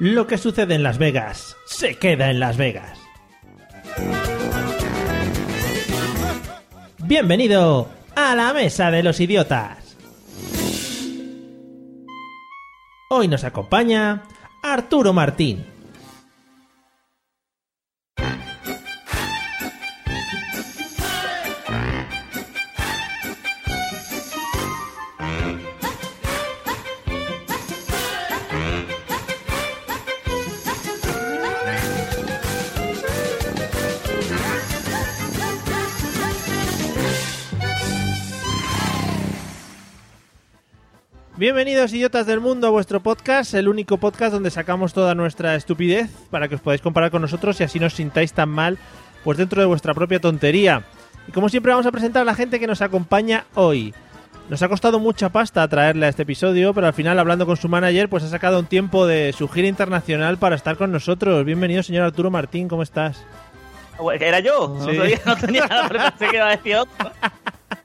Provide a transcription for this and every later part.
Lo que sucede en Las Vegas se queda en Las Vegas. Bienvenido a la Mesa de los Idiotas. Hoy nos acompaña Arturo Martín. Bienvenidos idiotas del mundo a vuestro podcast, el único podcast donde sacamos toda nuestra estupidez para que os podáis comparar con nosotros y así no os sintáis tan mal pues dentro de vuestra propia tontería. Y como siempre vamos a presentar a la gente que nos acompaña hoy. Nos ha costado mucha pasta traerle a este episodio, pero al final hablando con su manager pues ha sacado un tiempo de su gira internacional para estar con nosotros. Bienvenido señor Arturo Martín, ¿cómo estás? ¿Era yo? Sí. No, tenía nada, pensé que iba a decir otro.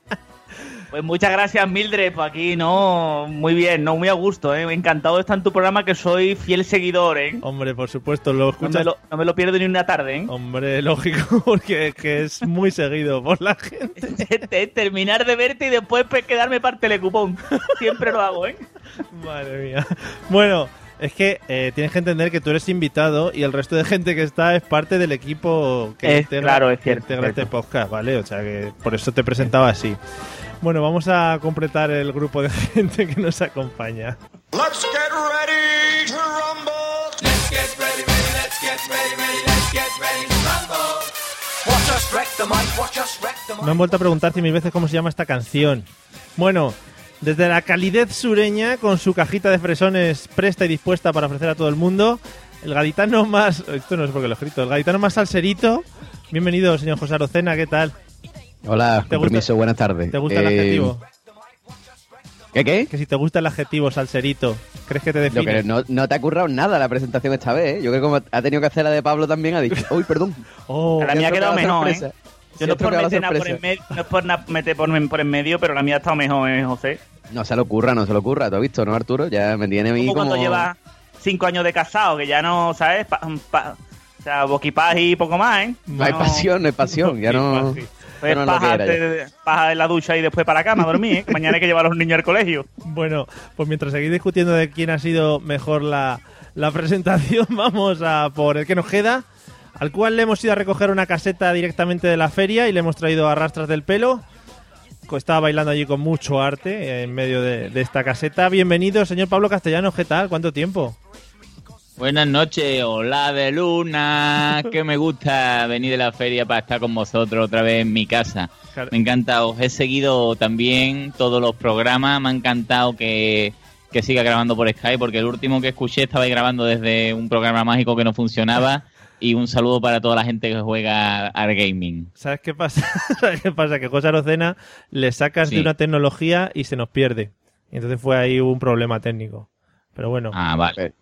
Pues muchas gracias, Mildred, por aquí, ¿no? Muy bien, ¿no? Muy a gusto, ¿eh? Encantado de estar en tu programa, que soy fiel seguidor, ¿eh? Hombre, por supuesto, lo No escuchas... me lo, no me lo pierdo ni una tarde, ¿eh? Hombre, lógico, porque que es muy seguido por la gente. Te- Terminar de verte y después quedarme para el telecupón. Siempre lo hago, ¿eh? Madre mía. Bueno, es que eh, tienes que entender que tú eres invitado y el resto de gente que está es parte del equipo que Es- integra, claro, es que cierto, integra este podcast, ¿vale? O sea que por eso te presentaba así. Bueno, vamos a completar el grupo de gente que nos acompaña. Let's get ready to rumble. Let's get ready, ready, let's get ready, ready, let's get ready to rumble. Watch us wreck the mic, watch us wreck the Me han vuelto a preguntar cien mil veces cómo se llama esta canción. Bueno, desde la calidez sureña, con su cajita de fresones presta y dispuesta para ofrecer a todo el mundo, el gaditano más... Esto no es porque lo he escrito. El gaditano más salserito. Bienvenido, señor José Arocena, ¿qué tal? Hola, ¿Te con permiso, buenas tardes. ¿Te gusta el Eh, adjetivo? ¿Qué, qué? Que si te gusta el adjetivo salserito, ¿crees que te Lo define? que no, no te ha currado nada la presentación esta vez, ¿eh? Yo creo que como ha tenido que hacer la de Pablo también, ha dicho, uy, perdón. Oh, La mía ha quedado mejor, ¿eh? Yo no es por meter nada por en medio, no es por meter por, por en medio, pero la mía ha estado mejor, ¿eh, José? No se lo ocurra, no se lo ocurra. ¿Tú has visto, no, Arturo? Ya me tiene a mí Como como... cuando llevas cinco años de casado, que ya no, ¿sabes? Pa- pa- o sea, boquipaz y poco más, ¿eh? No hay pasión, no hay pasión. Ya no... Sí, Pues no paja, era ya. antes de- paja en la ducha y después para la cama a dormir, ¿eh? Mañana hay que llevar a los niños al colegio. Bueno, pues mientras seguís discutiendo de quién ha sido mejor la, la presentación, vamos a por el que nos queda, al cual le hemos ido a recoger una caseta directamente de la feria y le hemos traído a rastras del pelo. Estaba bailando allí con mucho arte en medio de, de esta caseta. Bienvenido, señor Pablo Castellano, ¿qué tal? ¿Cuánto tiempo? Buenas noches, hola de luna, que me gusta venir de la feria para estar con vosotros otra vez en mi casa. Me encanta, os he seguido también todos los programas, me ha encantado que, que siga grabando por Skype, porque el último que escuché estaba grabando desde un programa mágico que no funcionaba. Y un saludo para toda la gente que juega al gaming. ¿Sabes qué pasa? ¿Sabes qué pasa? Que José Arocena le sacas de una tecnología y se nos pierde. Y entonces fue ahí un problema técnico. Pero bueno, Ah, vale.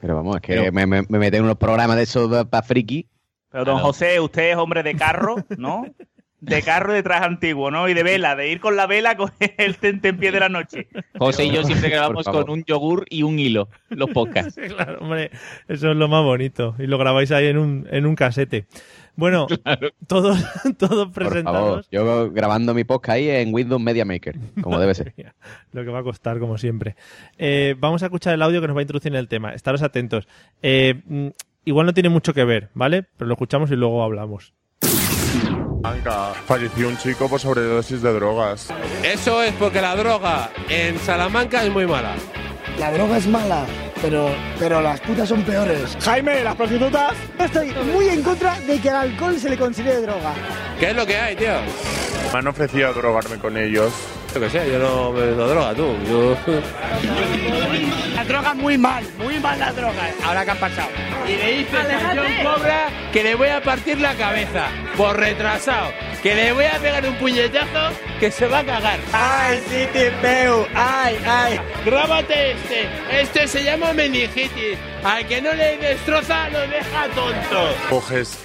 Pero vamos, es que Pero- me, me, me meten en unos programas de esos para friki. Pero don. José, usted es hombre de carro, ¿no? De carro y de traje antiguo, ¿no? Y de vela, de ir con la vela con el tente en pie de la noche. José y yo siempre grabamos con un yogur y un hilo, los podcasts. Claro, hombre, eso es lo más bonito. Y lo grabáis ahí en un, en un casete. Bueno, todos, todos Por favor, presentados. yo grabando mi podcast ahí en Windows Media Maker, como debe ser. Lo que va a costar, como siempre. Eh, vamos a escuchar el audio que nos va a introducir en el tema. Estaros atentos. Eh, mm, igual no tiene mucho que ver, ¿vale? Pero lo escuchamos y luego hablamos. Salamanca falleció un chico por sobredosis de drogas. Eso es porque la droga en Salamanca es muy mala. La droga es mala, pero, pero las putas son peores. Jaime, las prostitutas. Estoy muy en contra de que al alcohol se le considere droga. ¿Qué es lo que hay, tío? Me han ofrecido drogarme con ellos Yo que sé, yo no me meto droga, tú. Yo... La droga muy mal, muy mal la droga. Ahora que han pasado. Y le dices a John Cobra que le voy a partir la cabeza por retrasado. Que le voy a pegar un puñetazo que se va a cagar. Ay, sí te veo. Ay, ay. Grábate este. Este se llama meningitis. Al que no le destroza lo deja tonto. Coges.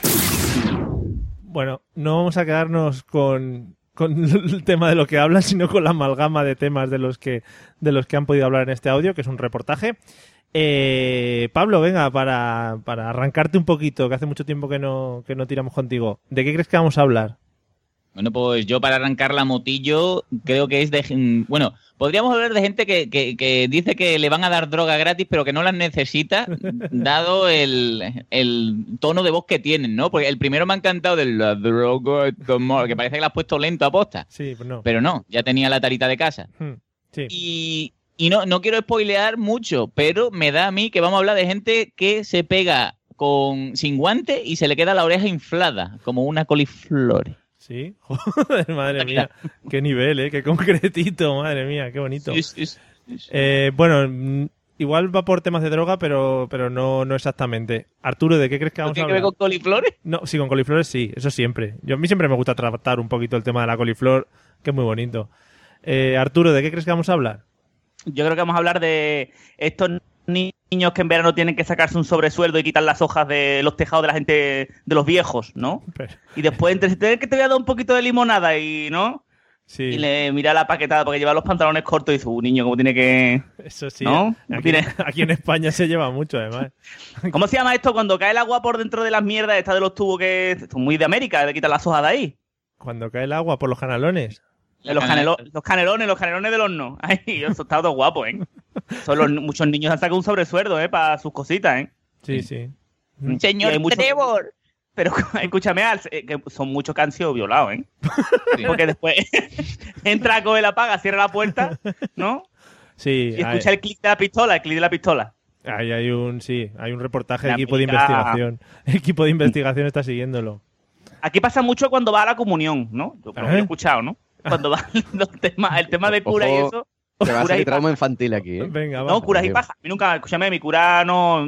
Bueno, no vamos a quedarnos con, con el tema de lo que hablan, sino con la amalgama de temas de los que, de los que han podido hablar en este audio, que es un reportaje. Eh, Pablo, venga, para, para arrancarte un poquito, que hace mucho tiempo que no, que no tiramos contigo. ¿De qué crees que vamos a hablar? Bueno, pues yo para arrancar la motillo creo que es de... Bueno, podríamos hablar de gente que, que- que dice que le van a dar droga gratis pero que no las necesita, dado el, el tono de voz que tienen, ¿no? Porque el primero me ha encantado de la droga, que parece que la has puesto lento a posta. Sí, pues no. Pero no, ya tenía la tarita de casa. Hmm, Sí. Y, y no, no quiero spoilear mucho, pero me da a mí que vamos a hablar de gente que se pega con sin guante y se le queda la oreja inflada, como una coliflor. Sí, joder, madre mía, qué nivel, ¿eh? Qué concretito, madre mía, qué bonito. Sí, sí, sí. Eh, bueno, mm, igual va por temas de droga, pero, pero no, no exactamente. Arturo, ¿de qué crees que ¿No vamos a tiene que ver hablar? con coliflores? No, sí, con coliflores sí, eso siempre. Yo, a mí siempre me gusta tratar un poquito el tema de la coliflor, que es muy bonito. Eh, Arturo, ¿de qué crees que vamos a hablar? Yo creo que vamos a hablar de estos niños que en verano tienen que sacarse un sobresueldo y quitar las hojas de los tejados de la gente, de los viejos, ¿no? Pero- Y después, entre que te voy a dar un poquito de limonada y, ¿no? sí, Y le mira la paquetada porque lleva los pantalones cortos y dice, un niño, ¿cómo tiene que...? eso sí. ¿No? Aquí, Tiene- aquí en España se lleva mucho, además. ¿Cómo se llama esto cuando cae el agua por dentro de las mierdas estas de los tubos que son muy de América, de quitar las hojas de ahí? Cuando cae el agua por los canalones. Los, canelo- los canelones, los canelones del horno. Ay, eso está todo guapo, ¿eh? Son los- muchos niños han sacado un sobresueldo, ¿eh? Para sus cositas, ¿eh? Sí, sí. Y Señor muchos- Trevor. Pero escúchame, Al, eh, que son muchos que han sido violados, ¿eh? Sí. Porque después entra, coge la paga, cierra la puerta, ¿no? Sí, Y escucha el clic de la pistola, el clic de la pistola. Ahí hay un, sí, hay un reportaje de equipo de investigación. El equipo de investigación está siguiéndolo. Aquí pasa mucho cuando va a la comunión, ¿no? Yo, lo que Ajá. he escuchado, ¿no? Cuando va los temas, el tema de cura y eso. Que va a curas salir y trauma infantil aquí, ¿eh? Venga, va. No, curas y paja. A mí nunca, escúchame, mi cura no.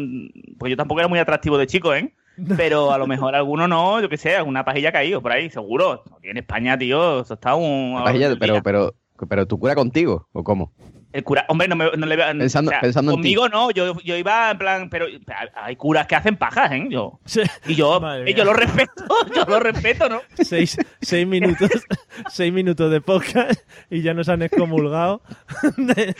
Pues yo tampoco era muy atractivo de chico, ¿eh? Pero a lo mejor alguno no, yo qué sé, alguna pajilla ha caído por ahí, seguro. Aquí en España, tío, eso está un. Pajilla, pero, día. pero, pero tu cura contigo, ¿o cómo? El cura, hombre, no, me, no le veo- Pensando- pensando en ti. Conmigo no, yo, yo iba en plan, pero hay curas que hacen pajas, ¿eh? Yo, Sí. y yo, Madre yo mía. lo respeto, yo lo respeto, ¿no? seis, seis minutos seis minutos de podcast y ya nos han excomulgado de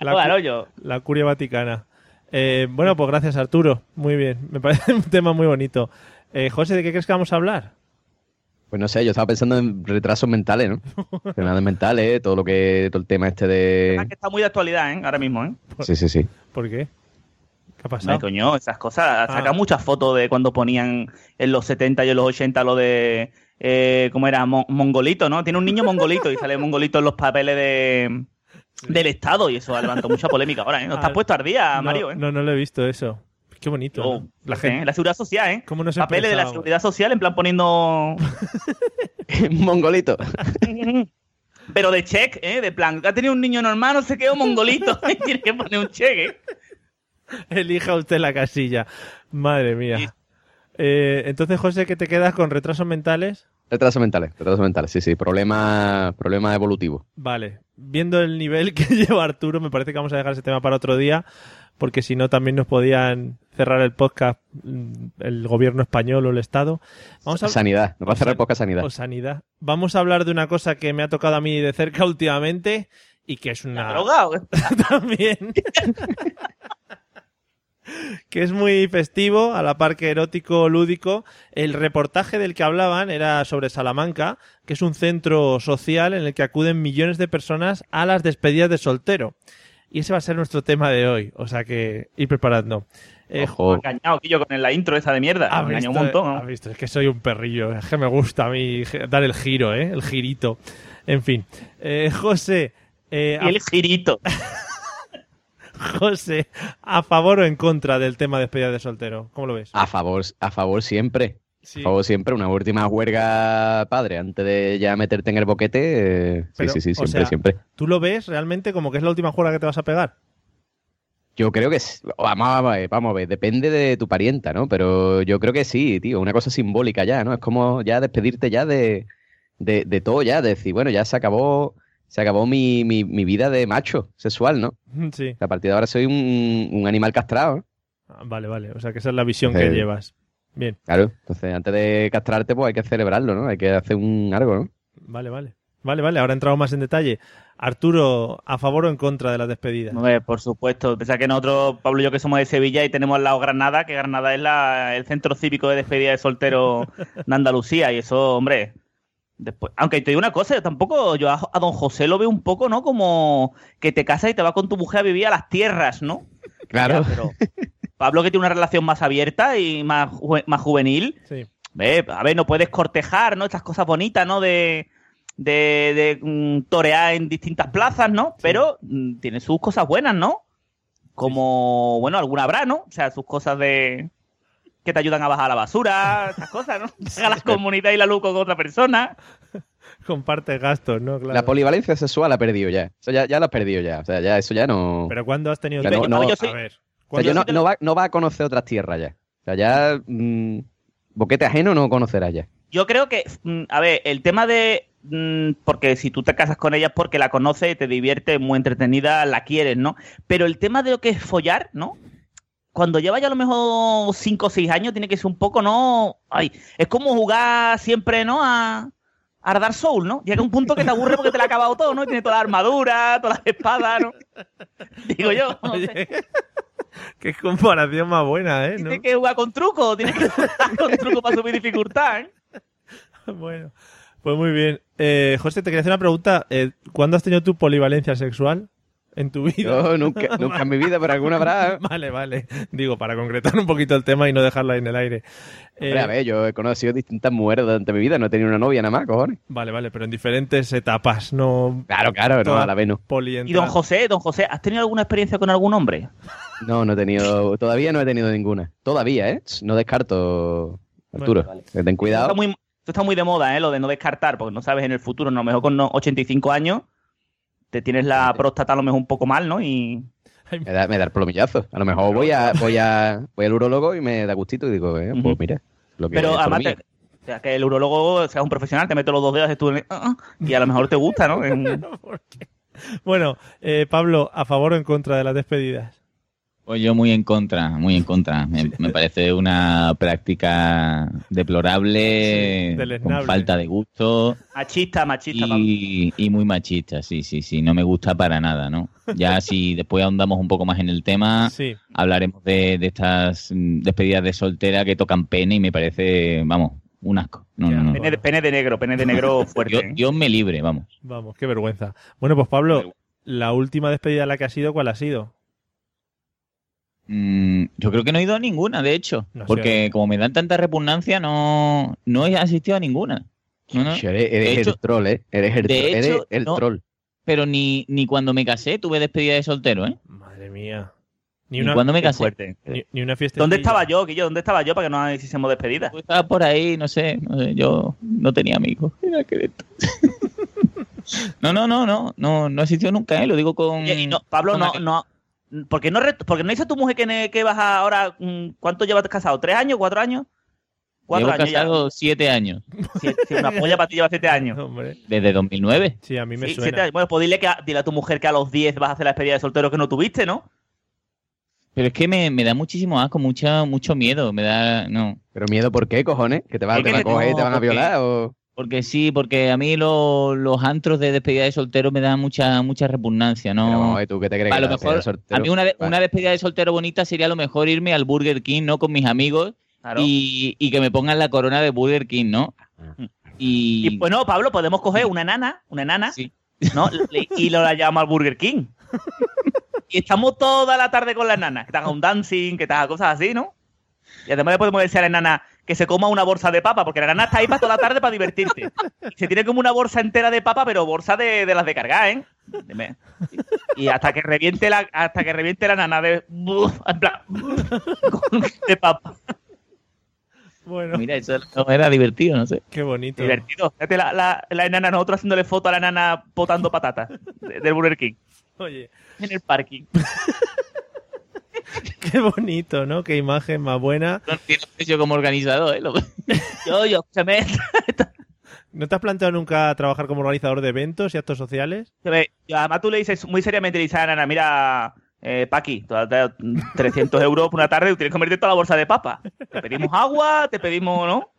la, claro, yo. la curia vaticana. Eh, bueno, pues gracias Arturo. Muy bien. Me parece un tema muy bonito. Eh, José, ¿de qué crees que vamos a hablar? Pues no sé, yo estaba pensando en retrasos mentales, ¿no? Enfermedades mentales, todo lo que, todo el tema este Es de... que está muy de actualidad, ¿eh? Ahora mismo, ¿eh? Sí, sí, sí. ¿Por qué? ¿Qué ha No, pasado? coño, esas cosas. Saca Ah. muchas fotos de cuando ponían en los 70 y en los 80 lo de. Eh, ¿Cómo era? Mon- mongolito, ¿no? Tiene un niño mongolito y sale mongolito en los papeles de. Del Estado y eso ha levantado mucha polémica ahora, ¿eh? ¿No estás Ah, puesto al día, no, Mario, eh? no, no lo he visto eso. Qué bonito. Yo, ¿no? La ¿eh? seguridad social, ¿eh? ¿Cómo no se Papeles de la seguridad social, en plan poniendo. Mongolito. Pero de check, ¿eh? De plan, ha tenido un niño normal, no sé qué, mongolito. Tiene que poner un check, ¿eh? Elija usted la casilla. Madre mía. Sí. Eh, entonces, José, ¿qué te quedas con retrasos mentales? Retrasos mentales, retrasos mentales, sí, sí. Problema, problema evolutivo. Vale, viendo el nivel que lleva Arturo, me parece que vamos a dejar ese tema para otro día, porque si no también nos podían cerrar el podcast mm, el gobierno español o el Estado. Vamos a Sanidad, nos va a cerrar poca sanidad. o sanidad. Vamos a hablar de una cosa que me ha tocado a mí de cerca últimamente y que es una ¿La droga? también. que es muy festivo, a la par que erótico, lúdico. El reportaje del que hablaban era sobre Salamanca, que es un centro social en el que acuden millones de personas a las despedidas de soltero. Y ese va a ser nuestro tema de hoy, o sea que ir preparando. Eh, Ojo. Engañado, Quillo, con la intro esa de mierda. ¿has Me engañó visto? un montón. ¿no? ¿Has visto? Es que soy un perrillo, es que me gusta a mí dar el giro, ¿eh? El girito. En fin. Eh, José, eh, el girito. José, ¿a favor o en contra del tema de despedida de soltero? ¿Cómo lo ves? A favor, a favor siempre. Sí. O siempre una última huelga padre antes de ya meterte en el boquete. eh, Pero, sí, sí, sí, siempre, sea, siempre. ¿Tú lo ves realmente como que es la última juega que te vas a pegar? Yo creo que sí. Vamos a ver, vamos a ver, depende de tu parienta, ¿no? Pero yo creo que sí, tío, una cosa simbólica ya, ¿no? Es como ya despedirte ya de, de, de todo ya, de decir, bueno, ya se acabó, se acabó mi, mi, mi vida de macho sexual, ¿no? Sí. A partir de ahora soy un, un animal castrado, ¿no? Ah, Vale, vale. O sea, que esa es la visión que Eh. llevas. Bien, Claro, entonces antes de castrarte, pues hay que celebrarlo, ¿no? Hay que hacer un algo, ¿no? vale, vale. Vale, vale. Ahora entramos más en detalle. Arturo, ¿a favor o en contra de las despedidas? Hombre, por supuesto. Pensá que nosotros, Pablo y yo, que somos de Sevilla y tenemos al lado Granada, que Granada es la, el centro cívico de despedida de soltero de Andalucía. Y eso, hombre. Después, aunque te digo una cosa, yo tampoco, yo a, a don José lo veo un poco, ¿no? Como que te casas y te vas con tu mujer a vivir a las tierras, ¿no? Claro. Ya, pero Pablo que tiene una relación más abierta y más, ju- más juvenil, Sí. Ve, a ver, no puedes cortejar, ¿no? Estas cosas bonitas, ¿no? De, de, de, mm, torear en distintas plazas, ¿no? Pero mm, tiene sus cosas buenas, ¿no? Como, bueno, alguna habrá, ¿no? O sea, sus cosas de que te ayudan a bajar la basura, estas cosas, ¿no? Llega la comunidad y la luz con otra persona. Comparte gastos, ¿no? Claro. La polivalencia sexual ha perdido ya. Eso ya, ya lo ha perdido ya. O sea, ya eso ya no. Pero ¿cuándo has tenido no- no- a yo soy- ver. O sea, ¿cuándo yo no, no va, no va a conocer otras tierras ya. O sea, ya. mm, boquete ajeno no conocerá ya. Yo creo que, mm, a ver, el tema de. mm, Porque si tú te casas con ella es porque la conoces, te divierte, muy entretenida, la quieres, ¿no? Pero el tema de lo que es follar, ¿no? Cuando lleva ya a lo mejor 5 o 6 años, tiene que ser un poco, ¿no? Ay, es como jugar siempre, ¿no? A, a Dark Soul, ¿no? Llega un punto que te aburre porque te la ha acabado todo, ¿no? Y tiene toda la armadura, todas las espadas, ¿no? Digo yo. no sé. Qué comparación más buena, ¿eh? ¿No? Tienes que jugar con truco, tienes que jugar con truco para subir dificultad, ¿eh? Bueno, pues muy bien. Eh, José, te quería hacer una pregunta. Eh, ¿Cuándo has tenido tu polivalencia sexual en tu vida? Yo nunca, nunca en mi vida, pero alguna habrá. ¿eh? Vale, vale. Digo, para concretar un poquito el tema y no dejarlo ahí en el aire. Eh, Hombre, a ver, yo he conocido distintas mujeres durante mi vida, no he tenido una novia nada más, cojones. Vale, vale, pero en diferentes etapas, no Claro, claro, no, a la vez no. Y don José, don José, ¿has tenido alguna experiencia con algún hombre? No, no he tenido, todavía no he tenido ninguna. Todavía, ¿eh? No descarto, Arturo. Bueno, Ten Esto cuidado. está, muy, esto está muy de moda, ¿eh? Lo de no descartar, porque no sabes en el futuro, a lo mejor con no- 85 años, te tienes la próstata a lo mejor un poco mal, ¿no? Y Me da, me da el plomillazo. A lo mejor voy a, voy a, voy al urólogo y me da gustito y digo, eh, pues mira, lo que Pero además, te- o sea, que el urologo seas un profesional, te mete los dos dedos tú en el- ah, ah, y a lo mejor te gusta, ¿no? En- Bueno, eh, Pablo, ¿a favor o en contra de las despedidas? Pues yo muy en contra, muy en contra. Me, me parece una práctica deplorable, Sí, con falta de gusto machista, machista. Y, y muy machista, sí, sí, sí. No me gusta para nada, ¿no? Ya si después ahondamos un poco más en el tema, Sí. hablaremos de, de estas mm, despedidas de soltera que tocan pene y me parece, vamos, un asco. No, Ya, no, no. Pene, de, pene de negro, pene de negro fuerte. Dios, ¿eh? Dios me libre, vamos. Vamos, qué vergüenza. Bueno, pues Pablo, la última despedida a la que has ido, ¿cuál ha sido? Mm, yo creo que no he ido a ninguna, de hecho. No sé. porque como me dan tanta repugnancia, no, no he asistido a ninguna. No, no. Eres, eres De hecho- el troll, ¿eh? Eres el, de eres el no. troll. Pero ni, ni cuando me casé tuve despedida de soltero, ¿eh? Madre mía. Ni una, cuando me casé. fuerte. ni, ni una fiesta. ¿Dónde estaba yo, Guillo? ¿Dónde estaba yo para que no hiciésemos despedida? Pues estaba por ahí, no sé, no sé, yo no tenía amigos. Mira qué de esto. no, no, no, no, no, no existió nunca, ¿eh? Lo digo con... Oye, y no, Pablo, con no, aquel- no. ¿Por qué no, porque no dice tu mujer que, que vas a ahora? mm, ¿Cuánto llevas casado? ¿Tres años? ¿Cuatro años? Cuatro Llevo años ya. casado siete años, Sí, sí, una polla para ti lleva siete años. Hombre, desde 2009. sí, a mí me Sí, suena. siete años. Bueno, pues dile, que a, dile a tu mujer que a los 10 vas a hacer la despedida de soltero que no tuviste, ¿no? Pero es que me, me da muchísimo asco, mucha, mucho miedo, me da... No, Pero miedo, ¿por qué, cojones? ¿Que te, vas, te van a coger y te van a porque- violar? O... Porque sí, porque a mí lo- los antros de despedida de soltero me dan mucha mucha repugnancia, ¿no? Pero vamos ¿tú qué te crees? a que lo mejor, de soltero? a mí una, de- una despedida de soltero bonita sería a lo mejor irme al Burger King, ¿no? Con mis amigos Claro. y, y que me pongan la corona de Burger King, ¿no? Y, Y bueno, Pablo, podemos coger una enana, una enana, sí. ¿no? Y lo la llamamos al Burger King. y estamos toda la tarde con la enana, que te haga un dancing, que te haga cosas así, ¿no? Y además le podemos decir a la enana que se coma una bolsa de papa, porque la enana está ahí para toda la tarde para divertirte. Y se tiene como una bolsa entera de papa, pero bolsa de, de las de cargar, ¿eh? Dime. Y hasta que reviente la, hasta que reviente la nana de, de papa. Bueno, Mira, eso era divertido, no sé. qué bonito. Divertido. Fíjate la, la, la enana, nosotros haciéndole foto a la enana potando patatas de- del Burger King Oye, en el parking. qué bonito, ¿no? Qué imagen más buena. No tiene precio como organizador, ¿eh? Lo- Yo, yo, se me. ¿No te has planteado nunca trabajar como organizador de eventos y actos sociales? además tú le dices muy seriamente, le dices a mira, eh, Paqui, tú has dado 300 euros por una tarde y tienes que comerte toda la bolsa de papa. Te pedimos agua, te pedimos, ¿no?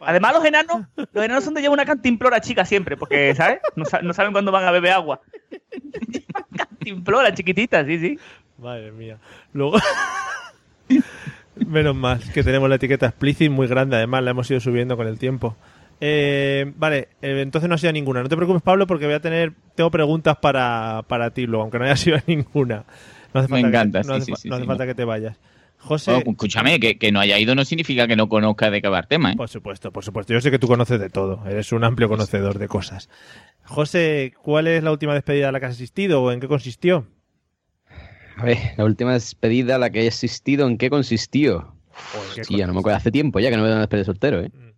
Además, los enanos, los enanos son de llevar una cantimplora chica siempre, porque, ¿sabes? No, no saben cuándo van a beber agua. Cantimplora chiquitita, sí, sí. Madre mía. Luego. Menos mal que tenemos la etiqueta explicit muy grande, además la hemos ido subiendo con el tiempo. Eh, vale, eh, entonces no ha sido ninguna. No te preocupes, Pablo, porque voy a tener. Tengo preguntas para, para ti luego, aunque no haya sido ninguna. No hace Me falta encanta, que, no sí, hace, sí, fa- sí, no hace sí, falta no. que te vayas. José. Oh, escúchame, que, que no haya ido no significa que no conozca de qué va el tema, ¿eh? Por supuesto, por supuesto. Yo sé que tú conoces de todo. Eres un amplio conocedor de cosas. José, ¿cuál es la última despedida a la que has asistido o en qué consistió? A ver, la última despedida a la que he asistido, ¿en qué consistió? ¿O en qué Sí, ya no me acuerdo. Hace tiempo ya que no a una despedida de soltero, ¿eh? Mm.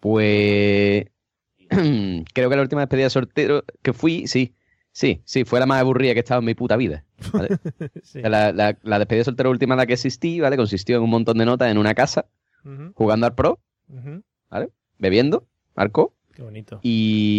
Pues. creo que la última despedida de soltero que fui, sí. Sí, sí, fue la más aburrida que he estado en mi puta vida. ¿vale? Sí. La, la- la despedida de soltero última a la que asistí, ¿vale? Consistió en un montón de notas en una casa, jugando al pro, ujú. bebiendo, arco, Qué bonito. y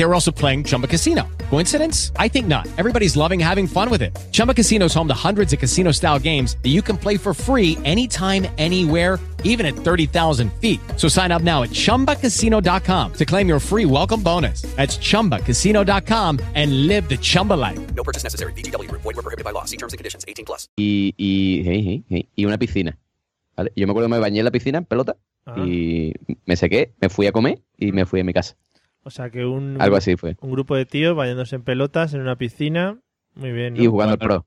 They were also playing Chumba Casino. Coincidence? I think not. Everybody's loving having fun with it. Chumba Casino is home to hundreds of casino style games that you can play for free anytime, anywhere even at 30,000 feet. So sign up now at ChumbaCasino.com to claim your free welcome bonus. That's ChumbaCasino.com and live the Chumba life. No purchase necessary. VGW Group. Void were prohibited by law. See terms and conditions. 18 plus. y, y, hey, hey, hey, y una piscina. ¿vale? Yo me acuerdo que me bañé en la piscina en pelota Ah. y me sequé, me fui a comer y me fui a mi casa. O sea que un, Algo así fue. un grupo de tíos bañándose en pelotas en una piscina. Muy bien. ¿no? Y jugando al pro.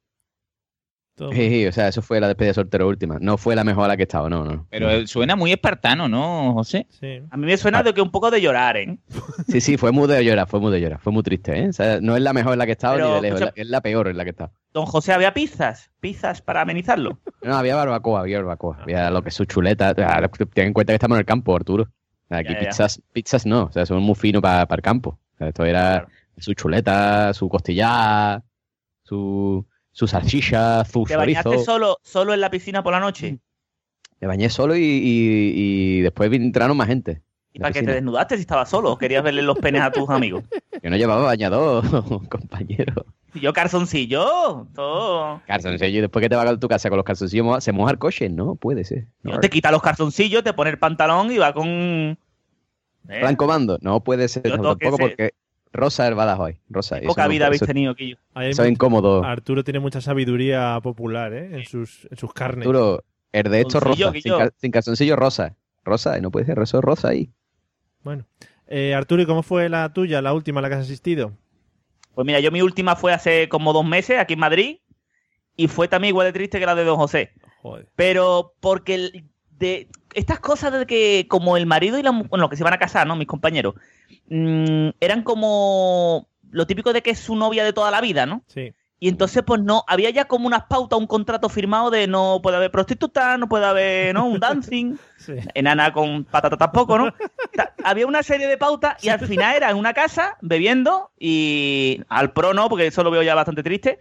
Sí, sí, o sea, eso fue la despedida de soltero última. No fue la mejor a la que he estado, no, no. Pero suena muy espartano, ¿no, José? Sí. A mí me suena de que un poco de llorar, ¿eh? Sí, sí, fue muy de llorar, fue muy de llorar, fue muy triste, ¿eh? O sea, no es la mejor en la que he estado Pero, ni de lejos, es la- es la peor en la que he estado. Don José, ¿había pizzas? ¿Pizzas para amenizarlo? No, había barbacoa, había barbacoa, había lo que es su chuleta. Ah, Ten en cuenta que estamos en el campo, Arturo. Aquí Ya, ya, ya. pizzas, pizzas no, o sea, son muy finos para el campo. O sea, esto era su chuleta, su costilla, su, su salchicha, su ¿Te bañaste chorizo. solo, solo en la piscina por la noche? Me bañé solo y, y, y después entraron más gente. ¿Y para qué te desnudaste si estabas solo? ¿O ¿Querías verle los penes a tus amigos? Yo no llevaba bañador, compañero. Y yo calzoncillo, todo. Calzoncillo, y después que te vas a tu casa con los calzoncillos, ¿se moja el coche? No, puede ser. No. Te quita los calzoncillos, te pone el pantalón y va con... ¿Eh? Plan comando, no puede ser no, tampoco ser- porque Rosa es Badajoz. Rosa. Poca vida habéis eso- tenido, Quillo. Eso es incómodo. Arturo tiene mucha sabiduría popular ¿eh? en, sus, en sus carnes. Arturo, el de esto Calzoncillo, rosa, sin, cal- sin calzoncillo rosa. Rosa, y no puede ser, eso es rosa ahí. Bueno. Eh, Arturo, ¿y cómo fue la tuya, la última a la que has asistido? Pues mira, yo mi última fue hace como dos meses aquí en Madrid y fue también igual de triste que la de Don José. Joder. Pero porque el- de estas cosas de que como el marido y la mu- bueno, los que se van a casar, ¿no? Mis compañeros, mm, eran como lo típico de que es su novia de toda la vida, ¿no? Sí. Y entonces, pues no, había ya como unas pautas, un contrato firmado de no puede haber prostituta, no puede haber, ¿no? Un dancing, Sí. enana con patata tampoco, ¿no? Había una serie de pautas y al final era en una casa bebiendo y al pro no, porque eso lo veo ya bastante triste,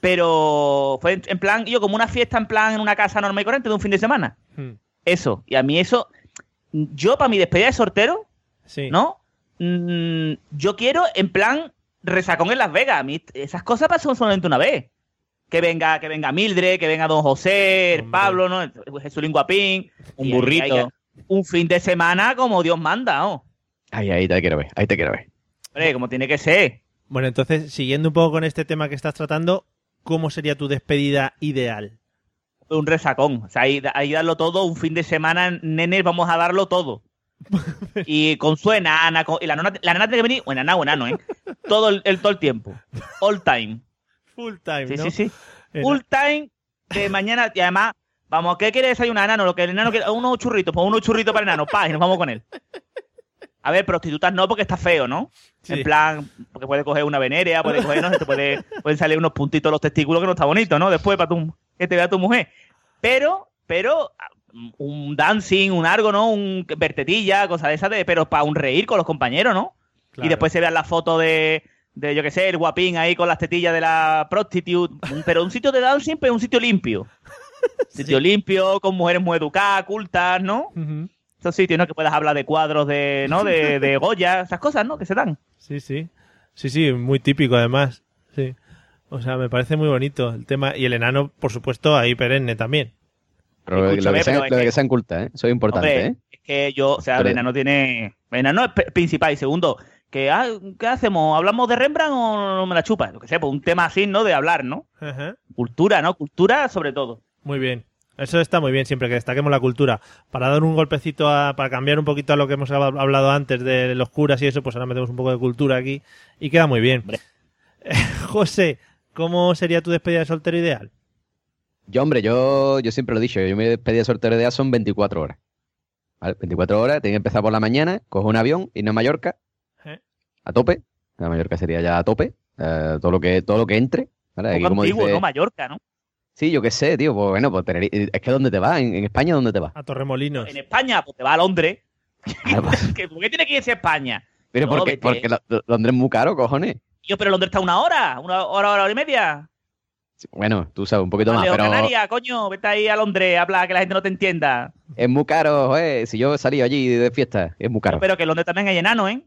pero fue en, en plan, yo como una fiesta en plan en una casa normal y corriente de un fin de semana. Hmm. Eso, y a mí eso, yo para mi despedida de sortero, Sí. ¿no? Mm, yo quiero en plan resacón en Las Vegas. A mí esas cosas pasan solamente una vez. Que venga, que venga Mildred, que venga Don José, Hombre. Pablo, ¿no? Jesús Guapín. Un burrito. un fin de semana como Dios manda, ¿no? Ahí, ahí te quiero ver, ahí te quiero ver. Hombre, como tiene que ser. Bueno, entonces, siguiendo un poco con este tema que estás tratando, ¿cómo sería tu despedida ideal? Un resacón. O sea, ahí, ahí darlo todo, un fin de semana, nenes, vamos a darlo todo. y con su enana, con- y la nana, la nana tiene que venir, o enana o enano, ¿eh? Todo el, el- todo el tiempo. All time. Full time, Sí, ¿no? sí, sí. Ena- Full time de mañana. Y además, vamos, ¿qué quiere desayunar, enano? Lo que el enano quiere, unos churritos, pues unos churritos para el enano, pa, y nos vamos con él. A ver, prostitutas no, porque está feo, ¿no? Sí. En plan, porque puede coger una venérea, puede coger, no sé, te puede, pueden salir unos puntitos los testículos que no está bonito, ¿no? Después para tu, que te vea tu mujer. Pero, pero, un dancing, un algo, ¿no? Un vertetilla, cosas de esas, de, pero para un reír con los compañeros, ¿no? Claro. Y después se vean la foto de, de, yo qué sé, el guapín ahí con las tetillas de la prostitute. Pero un sitio de dancing, pero un sitio limpio. Sitio limpio, con mujeres muy educadas, cultas, ¿no? Ujú. Esos sitios, ¿no? Que puedas hablar de cuadros de, ¿no? De, de Goya, esas cosas, ¿no? Que se dan. Sí, sí. Sí, sí, muy típico además. Sí. O sea, me parece muy bonito el tema. Y el enano, por supuesto, ahí perenne también. Pero lo que sean- pero lo que- que sean cultas, ¿eh? Eso es importante, Hombre, ¿eh? es que yo, o sea, Pero- el enano tiene. El enano es principal. Y segundo, que, ah, ¿qué hacemos? ¿Hablamos de Rembrandt o no me la chupa? Lo que sé, pues un tema así, ¿no? De hablar, ¿no? Ajá. Cultura, ¿no? Cultura sobre todo. Muy bien. Eso está muy bien siempre que destaquemos la cultura. Para dar un golpecito, a, para cambiar un poquito a lo que hemos hab- hablado antes de los curas y eso, pues ahora metemos un poco de cultura aquí y queda muy bien. José, ¿cómo sería tu despedida de soltero ideal? Yo, hombre, yo, yo siempre lo he dicho, yo mi despedida de soltero de edad son 24 horas. ¿Vale? 24 horas, tiene que empezar por la mañana, cojo un avión, irme a Mallorca, ¿Eh? a tope. A Mallorca sería ya a tope. eh, todo lo que todo lo que entre. ¿vale? Aquí como antiguo, dice- ¿no? Mallorca, ¿no? Sí, yo qué sé, tío. Pues bueno, pues Teneri- es que ¿dónde te vas? ¿En, en España dónde te vas? A Torremolinos. En España, pues te va a Londres. Ah, pues, ¿Que- ¿Por qué tiene que irse a España? Pero No, porque, porque Lo- Lo- Londres es muy caro, cojones. Yo, pero Londres está una hora, una hora, hora, hora y media. Bueno, tú sabes, un poquito Vale, más, pero Canarias, coño, vete ahí a Londres, habla que la gente no te entienda. es muy caro, joder. Si yo salí allí de fiesta, es muy caro. Pero que en Londres también hay enano, ¿eh?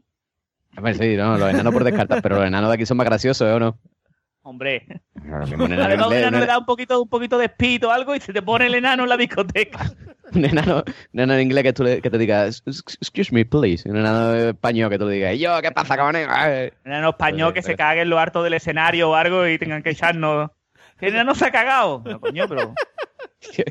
A ver, sí, no, los enanos por descartar, pero los enanos de aquí son más graciosos, ¿eh o no? Hombre. Claro, que un enano un enano le da un poquito, un poquito de espíritu o algo y se te pone el enano en la discoteca. Un enano, un enano en inglés que, tú le- que te diga, excuse me, please. Un enano español que tú le digas, "¿Y yo, ¿qué pasa, cabrón? Un enano español que se cague en lo harto del escenario o algo y tengan que echarnos. ¿Que el enano se ha cagado? No, coño, pero.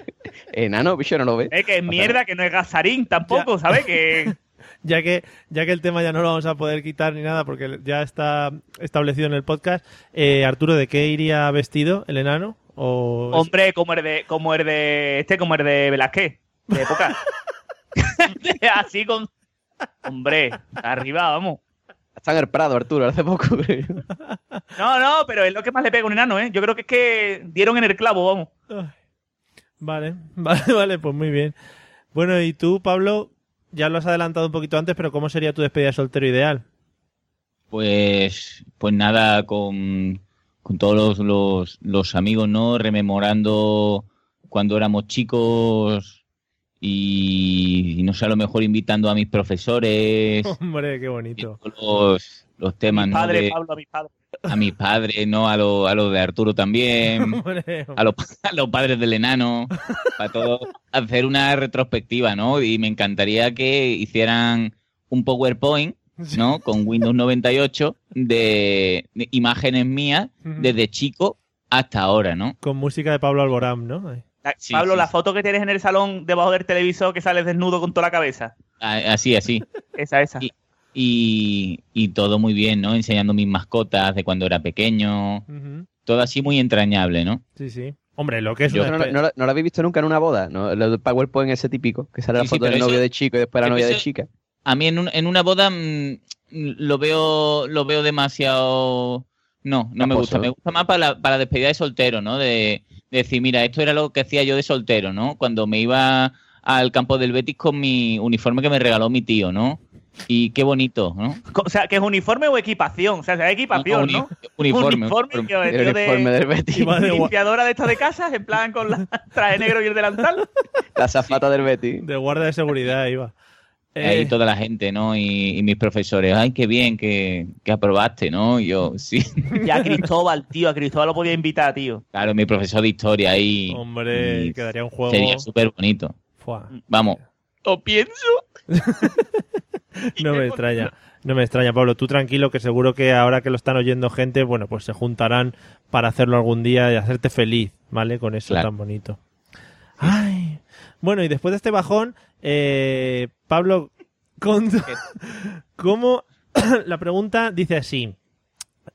Enano, bicho, no lo ve. Es que es mierda, que no es gasarín tampoco, ¿sabes? Que. Ya que, ya que el tema ya no lo vamos a poder quitar ni nada porque ya está establecido en el podcast, eh, Arturo, ¿de qué iría vestido el enano? O Hombre, como el de, como el de este, como el de Velázquez, de época. Así con. Hombre, arriba, vamos. Está en el Prado, Arturo, hace poco. No, no, pero es lo que más le pega a un enano, ¿eh? Yo creo que es que dieron en el clavo, vamos. Vale, vale, vale, pues muy bien. Bueno, y tú, Pablo, ya lo has adelantado un poquito antes, pero ¿cómo sería tu despedida de soltero ideal? Pues, pues nada, con, con todos los, los, los amigos, ¿no? Rememorando cuando éramos chicos y, y no sé, a lo mejor invitando a mis profesores, Hombre, qué bonito. los, los temas, Mi ¿no? padre, de- Pablo, a mi padre. A mis padres, ¿no? A los a lo de Arturo también, a los, a los padres del enano, para todo, hacer una retrospectiva, ¿no? Y me encantaría que hicieran un PowerPoint, ¿no? Con Windows 98 de, de imágenes mías desde chico hasta ahora, ¿no? Con música de Pablo Alborán, ¿no? Sí, Pablo, sí, la sí. foto que tienes en el salón debajo del televisor que sales desnudo con toda la cabeza. Así, así. Esa, esa. Y, y, y todo muy bien, ¿no? Enseñando mis mascotas de cuando era pequeño. Todo así muy entrañable, ¿no? Sí, sí. Hombre, lo que es Yo una no, no, lo- no lo habéis visto nunca en una boda, ¿no? Lo del PowerPoint ese típico, que sale la Sí, sí, foto del novio eso- de chico y después la novia de chica. A mí en, un- en una boda mm, lo veo lo veo demasiado no no me Caposo. gusta me gusta más para la, para la despedida de soltero no de, de decir mira esto era lo que hacía yo de soltero no cuando me iba al campo del Betis con mi uniforme que me regaló mi tío no y qué bonito no O sea, que es uniforme o equipación. O sea, es equipación, Uni- ¿no? uniforme, uniforme, que El vestido de, uniforme del Betis. Limpiadora de estas de casas, en plan con la traje negro y el delantal. La zafata del Betis. de guardia de seguridad iba. ahí Eh, toda la gente no y, y mis profesores ay qué bien que, que aprobaste no Y yo sí Ya a Cristóbal, tío, a Cristóbal lo podía invitar, tío. claro mi profesor de historia ahí Hombre, y quedaría un juego. sería súper bonito. Vamos. Lo pienso. No me extraña, no me extraña, Pablo. Tú tranquilo, que seguro que ahora que lo están oyendo gente, bueno, pues se juntarán para hacerlo algún día y hacerte feliz, ¿vale? Con eso Claro. tan bonito. Ay. Bueno, y después de este bajón, eh, Pablo, con- ¿cómo? la pregunta dice así,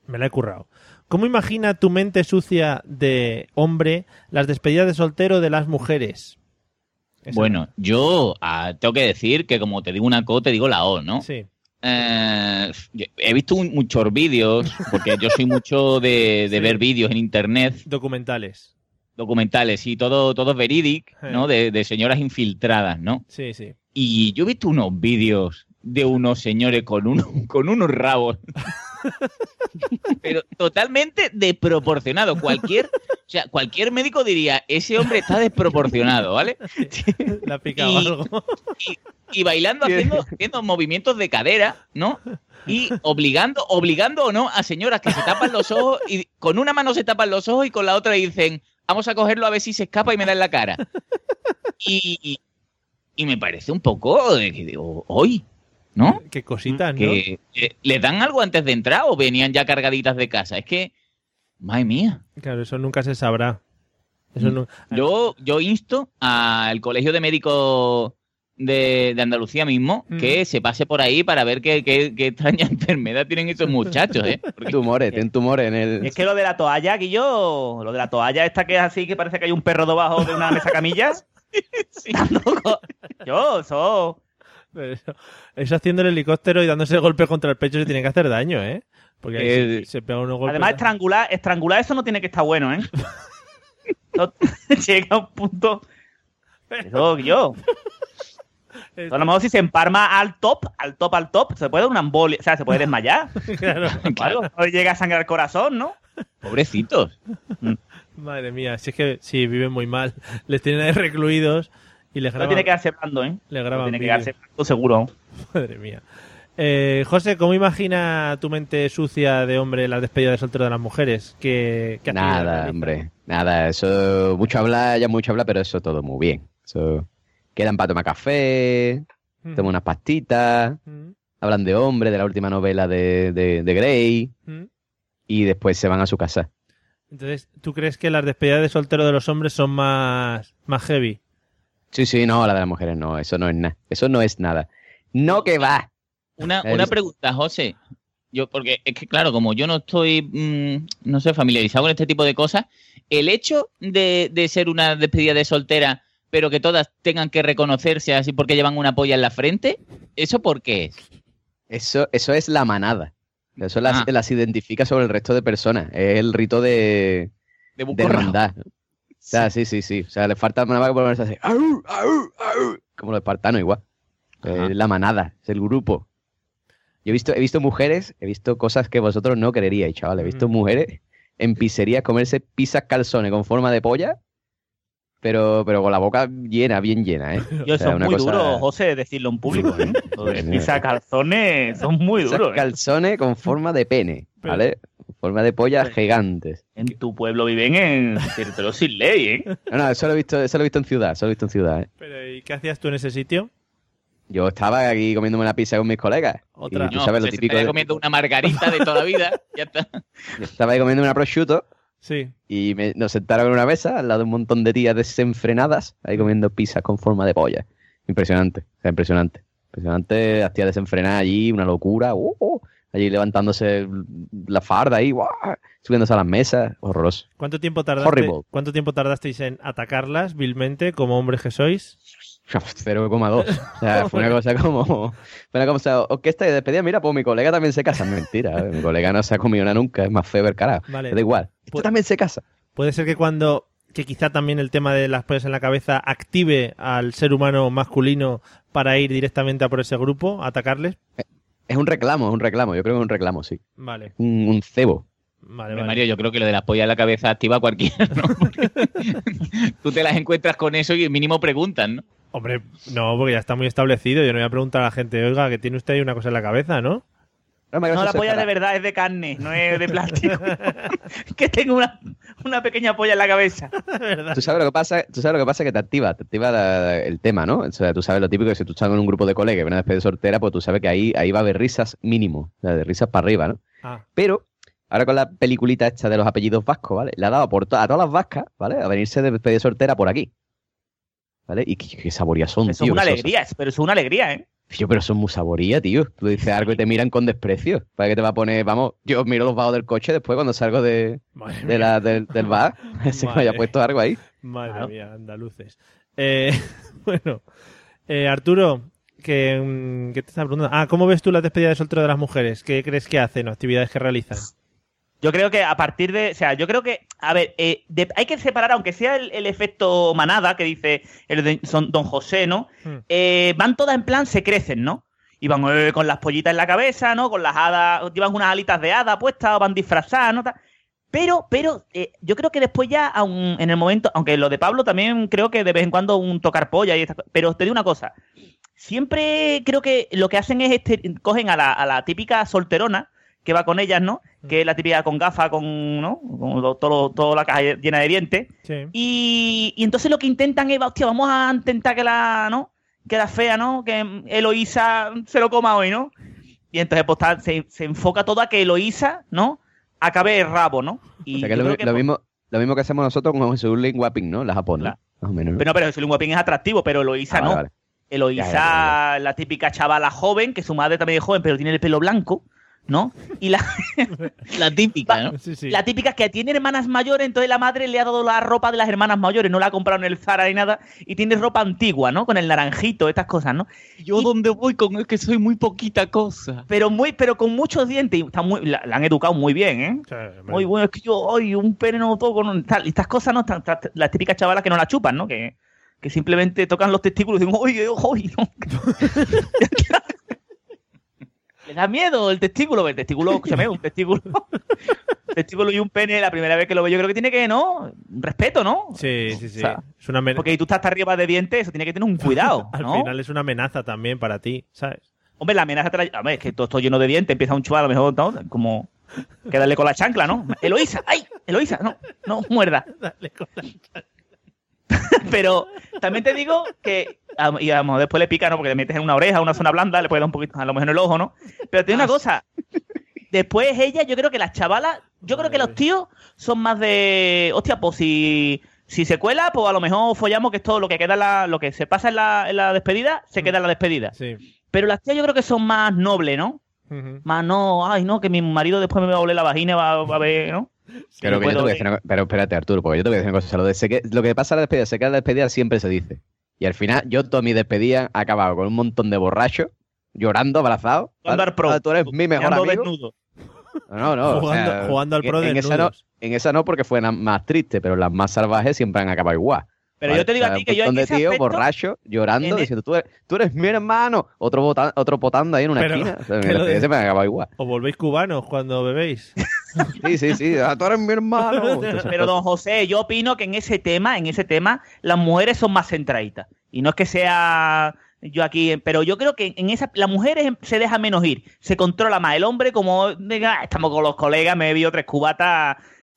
me la he currado. ¿Cómo imagina tu mente sucia de hombre las despedidas de soltero de las mujeres? Bueno, yo ah, tengo que decir que como te digo una co, te digo la O, ¿no? Sí. Eh, he visto un- muchos vídeos, porque yo soy mucho de, de Sí. ver vídeos en internet, Documentales. documentales y todo, todo verídic, Sí. ¿no? De, de señoras infiltradas, ¿no? Sí, sí. Y yo he visto unos vídeos de unos señores con, uno, con unos rabos. Pero totalmente desproporcionado. Cualquier, o sea, cualquier médico diría, ese hombre está desproporcionado, ¿vale? Le ha picado Y- algo. y bailando, haciendo, haciendo movimientos de cadera, ¿no? Y obligando, obligando o no a señoras que se tapan los ojos y con una mano se tapan los ojos y con la otra dicen, vamos a cogerlo a ver si se escapa y me da en la cara. Y, y- y me parece un poco de que digo, hoy, ¿no? Qué cositas, ¿no? Que eh, le dan algo antes de entrar o venían ya cargaditas de casa. Es que, madre mía. Claro, eso nunca se sabrá. Eso no... Yo, yo insto al Colegio de Médicos de, de Andalucía mismo que se pase por ahí para ver qué, qué- qué extraña enfermedad tienen esos muchachos, ¿eh? Porque- Tumores, tienen tumores en el. Es que lo de la toalla, Guillo, lo de la toalla esta que es así, que parece que hay un perro debajo de una mesa camillas. Yo, eso. Eso, eso haciendo el helicóptero y dándose golpe contra el pecho se tiene que hacer daño, ¿eh? Porque ahí Eh, se, se pega unos golpes. Además, estrangular, estrangular eso no tiene que estar bueno, ¿eh? No- Llega a un punto. Eso, Guillo. A lo mejor si se emparma al top, al top, al top, se puede dar una embolia, o sea, se puede desmayar. claro, Claro, no le llega a sangrar el corazón, ¿no? Pobrecitos. Madre mía, si es que sí, viven muy mal. Les tienen ahí recluidos y les No tiene que darse blando, ¿eh? Le No tiene que vídeo. darse blando seguro. Madre mía. Eh, José, ¿cómo imagina tu mente sucia de hombre la despedida de soltero de las mujeres? ¿Qué, qué Nada, hombre. Nada, eso. Mucho hablar, ya mucho hablar, pero eso todo muy bien. Eso. Quedan para tomar café, Mm. toman unas pastitas, Mm, hablan de hombre, de la última novela de, de, de Grey, mm. y después se van a su casa. Entonces, ¿tú crees que las despedidas de soltero de los hombres son más, más heavy? Sí, sí, no, la de las mujeres no, eso no es nada. Eso no es nada. No que va. Una, una pregunta, José. Yo, porque es que, claro, como yo no estoy, mm, no sé, familiarizado con este tipo de cosas, el hecho de, de ser una despedida de soltera, pero que todas tengan que reconocerse así porque llevan una polla en la frente, ¿eso por qué es? Eso, eso es la manada. Eso las, Ah. las identifica sobre el resto de personas. Es el rito de, De de hermandad. O sea, sí, sí, sí. O sea, le falta más que ponerse así. "Au, au, au", Como los espartanos igual. Es la manada, es el grupo. Yo he visto, he visto mujeres, he visto cosas que vosotros no creeríais, chaval. He visto Mm. mujeres en pizzerías comerse pizzas calzones con forma de polla, pero, pero con la boca llena, bien llena, ¿eh? Yo, O eso sea, muy cosa- duro, José, decirlo en público, ¿eh? Pisa calzones son muy duros. ¿eh? calzones con forma de pene, ¿vale? Forma de polla gigantes. En tu pueblo viven en territorio sin ley, ¿eh? No, no, eso lo he visto, eso lo he visto en ciudad, eso lo he visto en ciudad, ¿eh? Pero, ¿y qué hacías tú en ese sitio? Yo estaba aquí comiéndome una pizza con mis colegas. Otra. Y tú No, sabes lo típico. estaría de- comiendo una margarita de toda la vida, ya está. yo estaba ahí comiendo una prosciutto Sí. y me- nos sentaron en una mesa al lado de un montón de tías desenfrenadas, ahí comiendo pizzas con forma de polla. Impresionante, o sea, impresionante. Impresionante, las tías desenfrenadas allí, una locura. uh, uh, allí levantándose la farda ahí, subiéndose a las mesas, horroroso. ¿Cuánto tiempo tardaste, Horrible. ¿Cuánto tiempo tardasteis en atacarlas vilmente como hombres que sois? 0,2. O sea, fue una cosa como. Fue una cosa. Orquesta de despedida. Mira, pues mi colega también se casa. Mentira, ¿eh? mi colega no se ha comido una nunca. Es más feo el carajo. Vale. Da igual. Esto Pu- también se casa. Puede ser que cuando que quizá también el tema de las pollas en la cabeza active al ser humano masculino para ir directamente a por ese grupo, a atacarles. Es un reclamo, es un reclamo. Yo creo que es un reclamo, sí. Vale, Un, un cebo. vale, vale. Mario, yo creo que lo de las pollas en la cabeza activa a cualquiera, ¿no? Porque tú te las encuentras con eso y mínimo preguntan, ¿no? Hombre, no, porque ya está muy establecido. Yo no voy a preguntar a la gente, oiga, que tiene usted ahí una cosa en la cabeza, ¿no? No, la polla cara. de verdad es de carne, no es de plástico. que tengo una, una pequeña polla en la cabeza. Tú sabes lo que pasa, tú sabes lo que pasa que te activa, te activa la- el tema, ¿no? O sea, tú sabes lo típico que si tú estás en un grupo de colegas y ven a despedir soltera, pues tú sabes que ahí, ahí va a haber risas mínimo, o sea, de risas para arriba, ¿no? Ah. Pero ahora con la peliculita esta de los apellidos vascos, ¿vale? Le ha dado por to- a todas las vascas, ¿vale? A venirse de despedida soltera por aquí. ¿Vale? Y qué, qué saborías son, Eso es tío. una que son- alegría, pero eso es una alegría, ¿eh? Tío, pero son muy saboría, tío. Tú dices algo y te miran con desprecio. ¿Para qué te va a poner? Vamos, yo miro los bajos del coche después cuando salgo de, la, del, del bar. Se me haya puesto algo ahí. Madre Claro. mía, andaluces. Eh, bueno, eh, Arturo, que, mm, ¿qué te estaba preguntando? Ah, ¿cómo ves tú la despedida de soltero de las mujeres? ¿Qué crees que hacen o actividades que realizan? Yo creo que a partir de. O sea, yo creo que. A ver, eh, de- hay que separar, aunque sea el, el efecto manada que dice el de- son Don José, ¿no? Hmm. Eh, van todas en plan, se crecen, ¿no? Y van eh, con las pollitas en la cabeza, ¿no? Con las hadas, llevan unas alitas de hada puestas, o van disfrazadas, ¿no? Pero, pero, eh, yo creo que después ya, aun en el momento, aunque lo de Pablo también creo que de vez en cuando un tocar polla y estas Pero te digo una cosa, siempre creo que lo que hacen es este, cogen a la, a la típica solterona que va con ellas, ¿no? Que es la típica con gafas, con, ¿no? Con lo- todo, toda la caja llena de dientes. Sí. Y, y entonces lo que intentan es, hostia, vamos a intentar que la, ¿no? Que la fea, ¿no? Que Eloísa se lo coma hoy, ¿no? Y entonces pues, está- se, se enfoca todo a que Eloísa, ¿no? Acabe el rabo, ¿no? Y O sea, que lo, que, pues, mismo, lo mismo que hacemos nosotros con Jesús Lin Wapping, ¿no? La. Más o menos. ¿no? Pero no, pero Jesús Guapín es atractivo, pero Eloísa Ah, vale, no. vale. Eloísa, Ya, ya, ya, la típica chavala joven, que su madre también es joven, pero tiene el pelo blanco, ¿no? Y la, La típica, ¿no? Sí, sí. la típica que tiene hermanas mayores, entonces la madre le ha dado la ropa de las hermanas mayores, no la ha comprado en el Zara ni nada, y tiene ropa antigua, ¿no? Con el naranjito, estas cosas, ¿no? Yo donde voy con es que soy muy poquita cosa. Pero muy, pero con muchos dientes, y está muy, la, la han educado muy bien, ¿eh? Hombre, Muy bueno, es que yo, ay, un pene no toco, no, tal, y estas cosas, ¿no? Tan- tan- las típicas chavalas que no la chupan, ¿no? Que, que simplemente tocan los testículos y dicen, oye, oye, no. Da miedo el testículo, el testículo, escúchame, un testículo. testículo y un pene, la primera vez que lo veo, yo creo que tiene que, ¿no? Respeto, ¿no? Sí, sí, sí. O sea, es una amenaza. Porque si tú estás hasta arriba de dientes, eso tiene que tener un cuidado, Al final es una amenaza también para ti, ¿sabes? Hombre, la amenaza te la... Hombre, es que todo esto lleno de dientes, empieza un chaval, a lo mejor, ¿no? Como que darle con la chancla, ¿no? Eloísa, ¡ay! Eloísa, no, no, muerda. Dale con la- Pero también te digo que, y a lo mejor después le pica, ¿no? Porque le metes en una oreja, una zona blanda, le puede dar un poquito, a lo mejor en el ojo, ¿no? Pero te digo una cosa, después ella, yo creo que las chavalas, yo creo que los tíos son más de, hostia, pues si, si se cuela, pues a lo mejor follamos que es todo lo que queda, en la, lo que se pasa en la, en la despedida, se queda en la despedida. Sí. Pero las tías yo creo que son más nobles, ¿no? Más no, ay, no, que mi marido después me va a oler la vagina, va, va a ver, ¿no? Pero, que yo te voy a decir una co- pero espérate, Arturo, porque yo te voy a decir una cosa. Lo, de que- lo que pasa en la despedida, se queda en la despedida siempre se dice. Y al final, yo toda mi despedida ha acabado con un montón de borrachos, llorando, abrazados. Jugando ¿vale? al pro. Ah, Tú eres mi mejor amigo. desnudo. No, no, o Jugando- sea, jugando al en- pro en esa, no, en esa no, porque fue la más triste, pero las más salvajes siempre han acabado igual. Pero yo te digo a ti que yo en un montón ese de tíos aspecto- borrachos llorando, en e- diciendo, tú eres, tú eres mi hermano. Otro, bota- otro potando ahí en una Pero, esquina. O sea, lo despedida de- igual. ¿O volvéis cubanos cuando bebéis? Sí, sí, sí. ah, Tú eres mi hermano. Entonces, Pero don José, yo opino que en ese tema, en ese tema, las mujeres son más centraditas. Y no es que sea yo aquí, pero yo creo que en esa, las mujeres se deja menos ir, se controla más. El hombre, como diga, "Ah, estamos con los colegas, me he bebido tres cubatas.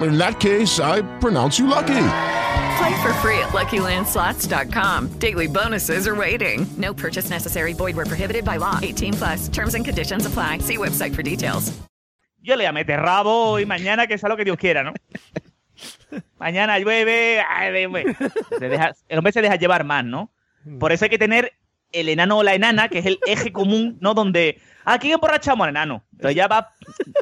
In that case, I pronounce you lucky. Play for free at LuckyLandSlots.com. Daily bonuses are waiting. No purchase necessary. Void where prohibited by law. 18 plus. Terms and conditions apply. See website for details. Yo le meter rabo y mañana que sea lo que Dios quiera, ¿no? mañana llueve, ay. Se deja- el hombre se deja llevar más, ¿no? Por eso hay que tener el enano o la enana, que es el eje común, ¿no? Donde, ¿a quién emborrachamos al enano? Entonces ya va,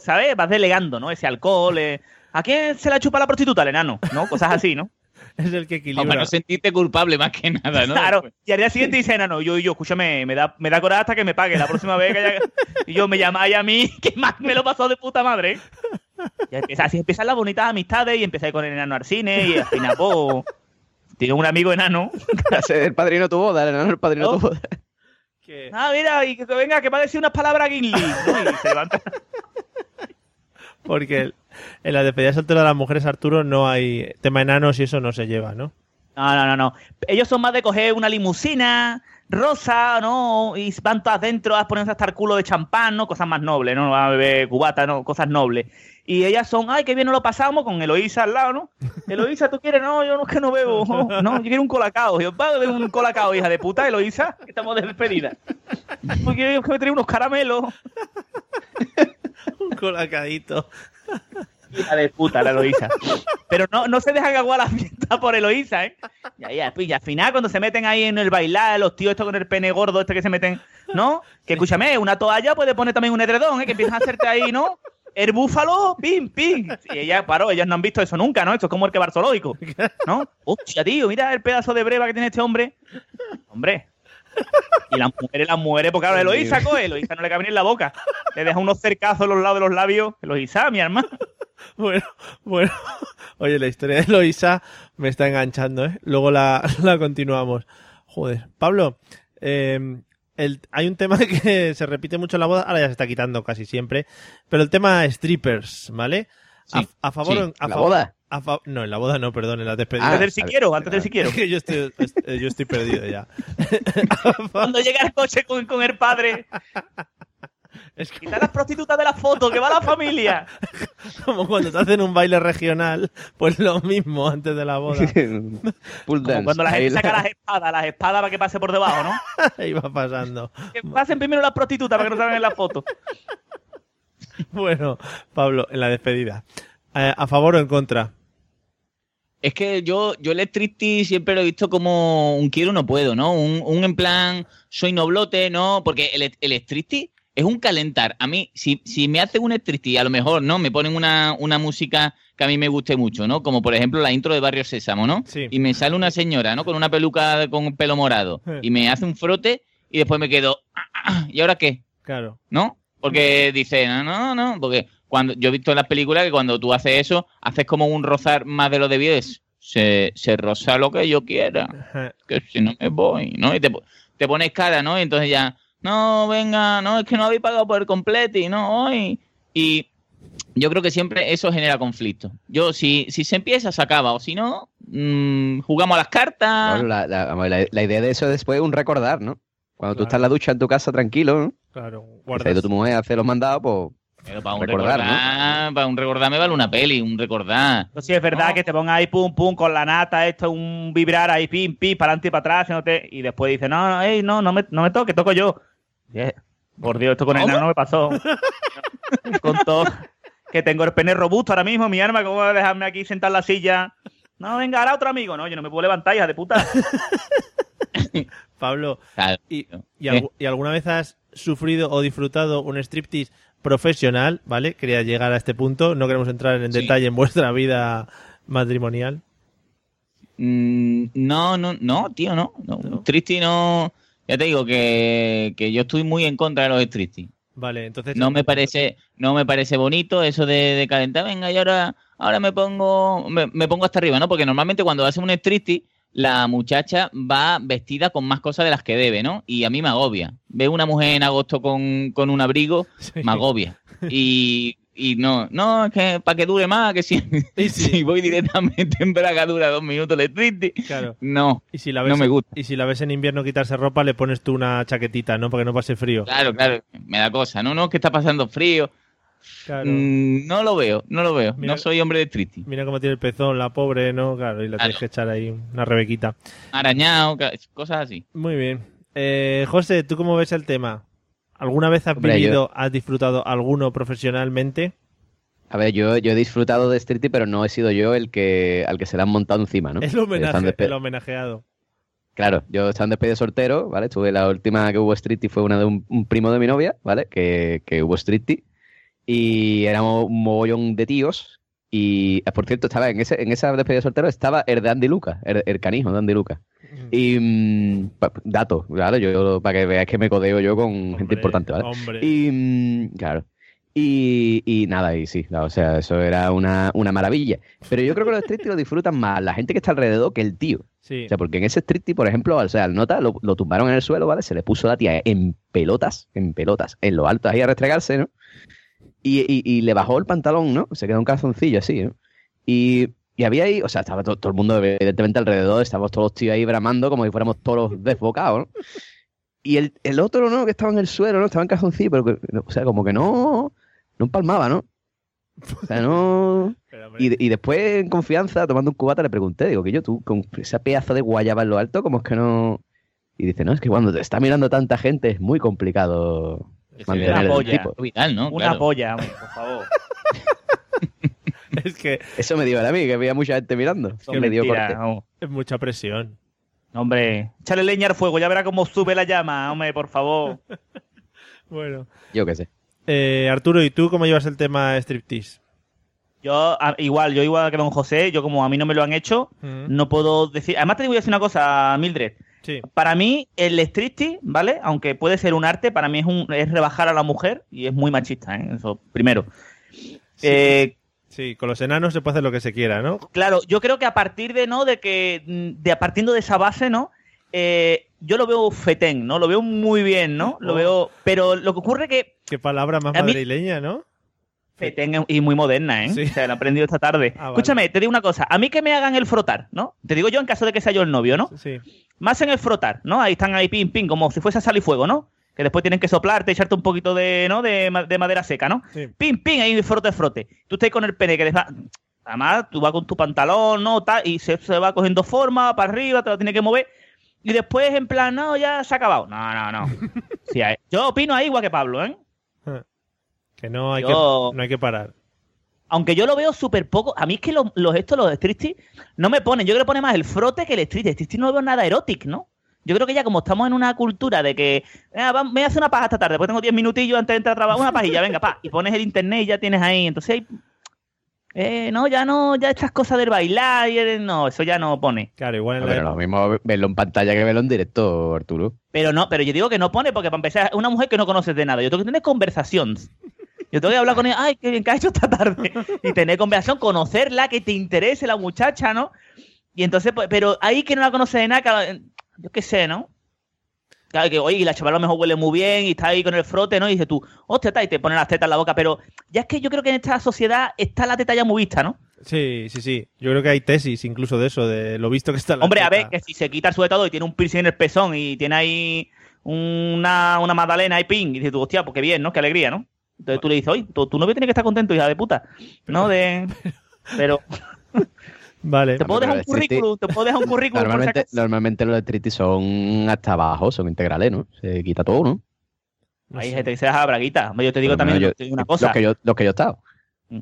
¿sabes? Vas delegando, ¿no? Ese alcohol, eh, ¿a quién se la chupa la prostituta? Al enano, ¿no? Cosas así, ¿no? Es el que equilibra. Para no sentirte culpable más que nada, ¿no? Claro, y al día siguiente dice enano, yo, yo, escúchame, me da, me da coraje hasta que me pague la próxima vez que haya... Y yo, me llamáis a mí, que más me lo pasó de puta madre. Y empieza, así empiezan las bonitas amistades y empecé con el enano al cine y al final, pues, tiene un amigo enano. el padrino de tu boda, el enano el padrino de tu boda. Ah, mira, y que, que venga, que me ha decir unas palabras Gimli. ¿no? Y se levanta. Porque el- en la despedida soltera de las mujeres, Arturo, no hay tema enanos y eso no se lleva, ¿no? No, no, no, no. Ellos son más de coger una limusina rosa, ¿no? Y van todas dentro a ponerse hasta el culo de champán, ¿no? Cosas más nobles, ¿no? Van a beber cubata, ¿no? Cosas nobles. Y ellas son, ay, qué bien nos lo pasamos con Eloísa al lado, ¿no? Eloísa, ¿tú quieres? No, yo no es que no bebo. No, yo quiero un colacao. Yo, va de un colacao, hija de puta, Eloísa, que estamos de despedida. Porque yo que me trae unos caramelos. Un colacadito. Hija de puta, la Eloísa. Pero no, no se dejan aguar la fiesta por Eloísa, ¿eh? Ya, ya, y al final cuando se meten ahí en el bailar, los tíos estos con el pene gordo, este que se meten, ¿no? Que escúchame, una toalla puede poner también un edredón, ¿eh? Que empiezan a hacerte ahí, ¿no? El búfalo, pim, pim. Y ella, paró, ellos no han visto eso nunca, ¿no? Esto es como el que barzoológico, ¿no? Hostia, tío, mira el pedazo de breva que tiene este hombre. Hombre. Y las mujeres, las mujeres, porque claro, Eloísa coge, Eloísa no le cabe ni en la boca. Le deja unos cercazos a los lados de los labios. Eloísa, mi hermano. Bueno, bueno. Oye, la historia de Loisa me está enganchando, ¿eh? Luego la, la continuamos. Joder. Pablo, eh, el, hay un tema que se repite mucho en la boda, ahora ya se está quitando casi siempre, pero el tema strippers, ¿vale? A, Sí, a favor sí. a ¿En la favor- boda? A no, en la boda no, perdón, en la despedida. Antes del siquiero, antes del siquiero. yo, estoy, eh, yo estoy perdido ya. Cuando llega el coche con, con el padre. Quita las prostitutas de la foto, que va la familia. Como cuando te hacen un baile regional, pues lo mismo antes de la boda. Pull Como cuando la gente saca las espadas, las espadas para que pase por debajo, ¿no? Ahí va pasando. Que pasen primero las prostitutas para que no salgan en la foto. Bueno, Pablo, en la despedida. Eh, ¿A favor o en contra? Es que yo, yo el striptease siempre lo he visto como un quiero no puedo, ¿no? Un, un en plan, soy noblote, ¿no? Porque el, el striptease es un calentar. A mí, si, si me hacen un striptease, a lo mejor, ¿no? Me ponen una, una música que a mí me guste mucho, ¿no? Como por ejemplo la intro de Barrio Sésamo, ¿no? Sí. Y me sale una señora, ¿no? Con una peluca con pelo morado. Y me hace un frote y después me quedo, "Ah, ah, ¿y ahora qué? Claro. ¿no? Porque dice, no, no, no, porque cuando yo he visto en las películas que cuando tú haces eso, haces como un rozar más de lo debido, es, se, se roza lo que yo quiera, que si no me voy, ¿no? Y te, te pones cara, ¿no? Y entonces ya, no, venga, no, es que no habéis pagado por el completo y no, hoy. Y yo creo que siempre eso genera conflicto. Yo, si, si se empieza, se acaba, o si no, mm, jugamos a las cartas. Bueno, la, la- la- la idea de eso es después un recordar, ¿no? Cuando tú estás en la ducha en tu casa tranquilo, ¿no? Claro, ha ido tu mujer a hacer los mandados, pues Pero para un recordar, recordar, ¿no? para un recordar me vale una peli, un recordar. Pues sí, es verdad que te pongas ahí pum pum con la nata, esto un vibrar ahí pim pim para adelante y para atrás, y después dice, no, no, ey, no, no me, no me toque, toco yo. Yeah. Por Dios, esto con el nano no me pasó. con todo que tengo el pene robusto ahora mismo, mi arma, ¿cómo va a dejarme aquí sentado en la silla? No, venga, ahora otro amigo. No, yo no me puedo levantar, hija de puta. Pablo, Claro. ¿y, y alguna vez has sufrido o disfrutado un striptease profesional? ¿Vale? Quería llegar a este punto. No queremos entrar en Sí. detalle en vuestra vida matrimonial. Mm, no, no, no, tío, no. no. Tristi no. Ya te digo que, que yo estoy muy en contra de los Tristi. Vale, entonces. No me parece, no me parece bonito eso de, de calentar, venga, y ahora, ahora me pongo, me, me pongo hasta arriba, ¿no? Porque normalmente cuando hace un striptease, la muchacha va vestida con más cosas de las que debe, ¿no? Y a mí me agobia. Veo una mujer en agosto con, con un abrigo, me agobia. Y, y no, no, es que para que dure más, que si, si voy directamente en braga dura dos minutos el striptease, Claro. no, Y si la ves, no me gusta. Y si la ves en invierno quitarse ropa, le pones tú una chaquetita, ¿no? Para que no pase frío. Claro, claro, me da cosa. No, no, que está pasando frío. Claro. Mm, no lo veo, no lo veo. Mira- no soy hombre de striptease. Mira cómo tiene el pezón, la pobre, ¿no? Claro, y la tienes que echar ahí una rebequita. Arañado, cosas así. Muy bien. Eh, José, ¿tú cómo ves el tema? ¿Alguna vez has Hombre, vivido, has disfrutado alguno profesionalmente? A ver, yo, yo he disfrutado de Street, pero no he sido yo el que al que se le han montado encima, ¿no? El homenaje, el homenajeado. Claro, yo estaba en despedida de soltero, ¿vale? Estuve la última que hubo striptease fue una de un, un primo de mi novia, ¿vale? Que, que hubo striptease. Y éramos un mogollón de tíos. Y, eh, por cierto, estaba en, ese, en esa despedida de soltero estaba el de Andy Lucas, el, el canijo de Andy Lucas. Y mm, pa- datos, claro, yo para que veáis que me codeo yo con gente importante, ¿vale? hombre. Y mm, claro. Y, y nada, y sí, o sea, eso era una, una maravilla. Pero yo creo que los striptease lo disfrutan más la gente que está alrededor que el tío. Sí. O sea, porque en ese striptease, por ejemplo, o sea, al nota lo, lo tumbaron en el suelo, ¿vale? Se le puso la tía en pelotas, en pelotas, en lo alto ahí a restregarse, ¿no? Y, y- y le bajó el pantalón, ¿no? Se quedó un calzoncillo así, ¿no? Y, y había ahí, o sea, estaba to- todo, el mundo evidentemente alrededor, estábamos todos los tíos ahí bramando como si fuéramos todos desbocados, ¿no? Y el, el otro, ¿no? Que estaba en el suelo, ¿no? Estaba en calzoncillo, pero, que- o sea, como que no, no empalmaba, ¿no? O sea, no... Y, y después, en confianza, tomando un cubata, le pregunté, digo, que yo, tú, con esa pedazo de guayaba en lo alto, como es que no...? Y dice, no, es que cuando te está mirando tanta gente es muy complicado mantener una el polla. tipo. Vital, ¿no? Una Claro. polla, hombre, por favor. Es que Eso me dio a mí, que había mucha gente mirando. Son me dio corte. es mucha presión. Hombre, échale leña al fuego, ya verá cómo sube la llama, hombre, por favor. Bueno. Yo qué sé. Eh, Arturo, ¿y tú cómo llevas el tema striptease? Yo, igual, yo igual que don José, yo como a mí no me lo han hecho, Mm. no puedo decir... Además te voy a decir una cosa, Mildred. Sí. Para mí, el striptease, ¿vale? Aunque puede ser un arte, para mí es, un, es rebajar a la mujer y es muy machista, ¿eh? Eso, primero. Eh, Sí, con los enanos se puede hacer lo que se quiera, ¿no? Claro, yo creo que a partir de, ¿no? De que, de partiendo de esa base, ¿no? Eh, yo lo veo fetén, ¿no? Lo veo muy bien, ¿no? Lo Oh. veo... Pero lo que ocurre que Qué palabra más mí- madrileña, ¿no? Fetén es- y muy moderna, ¿eh? Sí. O sea, he aprendido esta tarde. Ah, vale. Escúchame, te digo una cosa. A mí que me hagan el frotar, ¿no? Te digo yo en caso de que sea yo el novio, ¿no? Sí. Más en el frotar, ¿no? Ahí están ahí pim, pim, como si fuese sal y fuego, ¿no? Que después tienen que soplarte, echarte un poquito de, ¿no? De, de madera seca, ¿no? Sí. Pim, pim, ahí frote, frote. Tú estás con el pene que les va... Además, tú vas con tu pantalón, ¿no? Tal, y se, se va cogiendo forma para arriba, te lo tienes que mover. Y después, en plan, no, ya se ha acabado. No, no, no. Sí, yo opino ahí igual que Pablo, ¿eh? Que no hay, Yo- que, no hay que parar. Aunque yo lo veo súper poco. A mí es que los, los estos, los striptease, no me ponen. Yo creo que pone más el frote que el striptease. El striptease no veo nada erótico, ¿no? Yo creo que ya como estamos en una cultura de que "Ah, va- me voy a hacer una paja esta tarde, después tengo 10 minutillos antes de entrar a trabajar, una pajilla, venga, pa, y pones el internet y ya tienes ahí. Entonces, hay- eh, no, ya no, ya estas cosas del bailar, y el- no, eso ya no pone. Claro, igual en No, la pero lo mismo verlo en pantalla que verlo en directo, Arturo. Pero no, pero yo digo que no pone porque para empezar es una mujer que no conoces de nada. Yo tengo que tener conversación. Yo tengo que hablar con ella, ay, qué bien que ha hecho esta tarde. Y tener conversación, conocerla, que te interese la muchacha, ¿no? Y entonces, pues, pero ahí que no la conoces de nada, que- yo qué sé, ¿no? Claro que, oye, y la chavala a lo mejor huele muy bien y está ahí con el frote, ¿no? Y dices tú, hostia, está, y te ponen las tetas en la boca. Pero ya es que yo creo que en esta sociedad está la teta ya muy vista, ¿no? Sí, sí, sí. Yo creo que hay tesis incluso de eso, de lo visto que está la Hombre, a ver, que si se quita el sujetador y tiene un piercing en el pezón y tiene ahí una, una magdalena y ping, y dices tú, hostia, pues qué bien, ¿no? Qué alegría, ¿no? Entonces tú le dices, oye, tu, tu novio tiene que estar contento, hija de puta. ¿No? De... Pero Vale. te puedo dejar un currículum, te puedo dejar un currículum. Normalmente, normalmente los striptease son hasta abajo, son integrales, ¿no? Se quita todo, ¿no? Hay gente que se deja braguita. Yo te digo también menos te digo una Los cosa. que yo, los que yo he estado.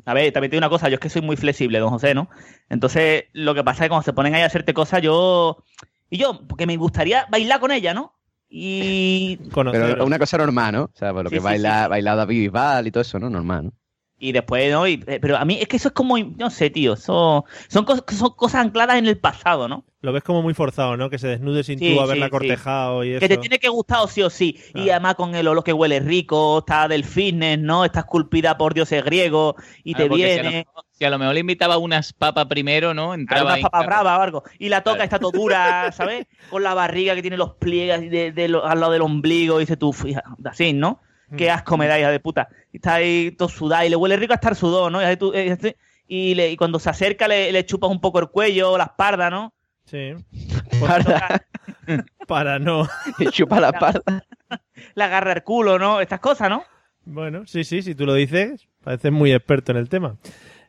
A ver, también te digo una cosa, yo es que soy muy flexible, don José, ¿no? Entonces, lo que pasa es que cuando se ponen ahí a hacerte cosas, yo... Y yo, porque me gustaría bailar con ella, ¿no? Y... Pero una cosa normal, ¿no? O sea, por lo Sí, que sí, baila, baila David Bisbal y todo eso, ¿no? Normal, ¿no? Y después, ¿no? Y- eh, pero a mí es que eso es como, no sé, tío, eso, son, cos- son cosas ancladas en el pasado, ¿no? Lo ves como muy forzado, ¿no? Que se desnude sin Sí, tú haberla sí, sí. cortejado y eso. Que te tiene que gustar o sí o sí. Y además con el olor que huele rico, está del fitness, ¿no? Está esculpida por dioses griegos y Claro, te porque si a lo viene... mejor- Si a lo mejor le invitaba unas papas primero, ¿no? a Entraba una ahí, papa claro. brava o algo. Y la toca, está todo dura, ¿sabes? Con la barriga que tiene los pliegues de, de al lado del ombligo. Y dice tú, fija, así, ¿no? Qué asco me da, hija de puta. Y está ahí todo sudado y le huele rico a estar sudado, ¿no? Y, tú- eh, y, le- y cuando se acerca le, le chupas un poco el cuello, la espalda, ¿no? Sí. Para, Para no. chupa la espalda. Le agarra el culo, ¿no? Estas cosas, ¿no? Bueno, sí, sí, si tú lo dices, pareces muy experto en el tema.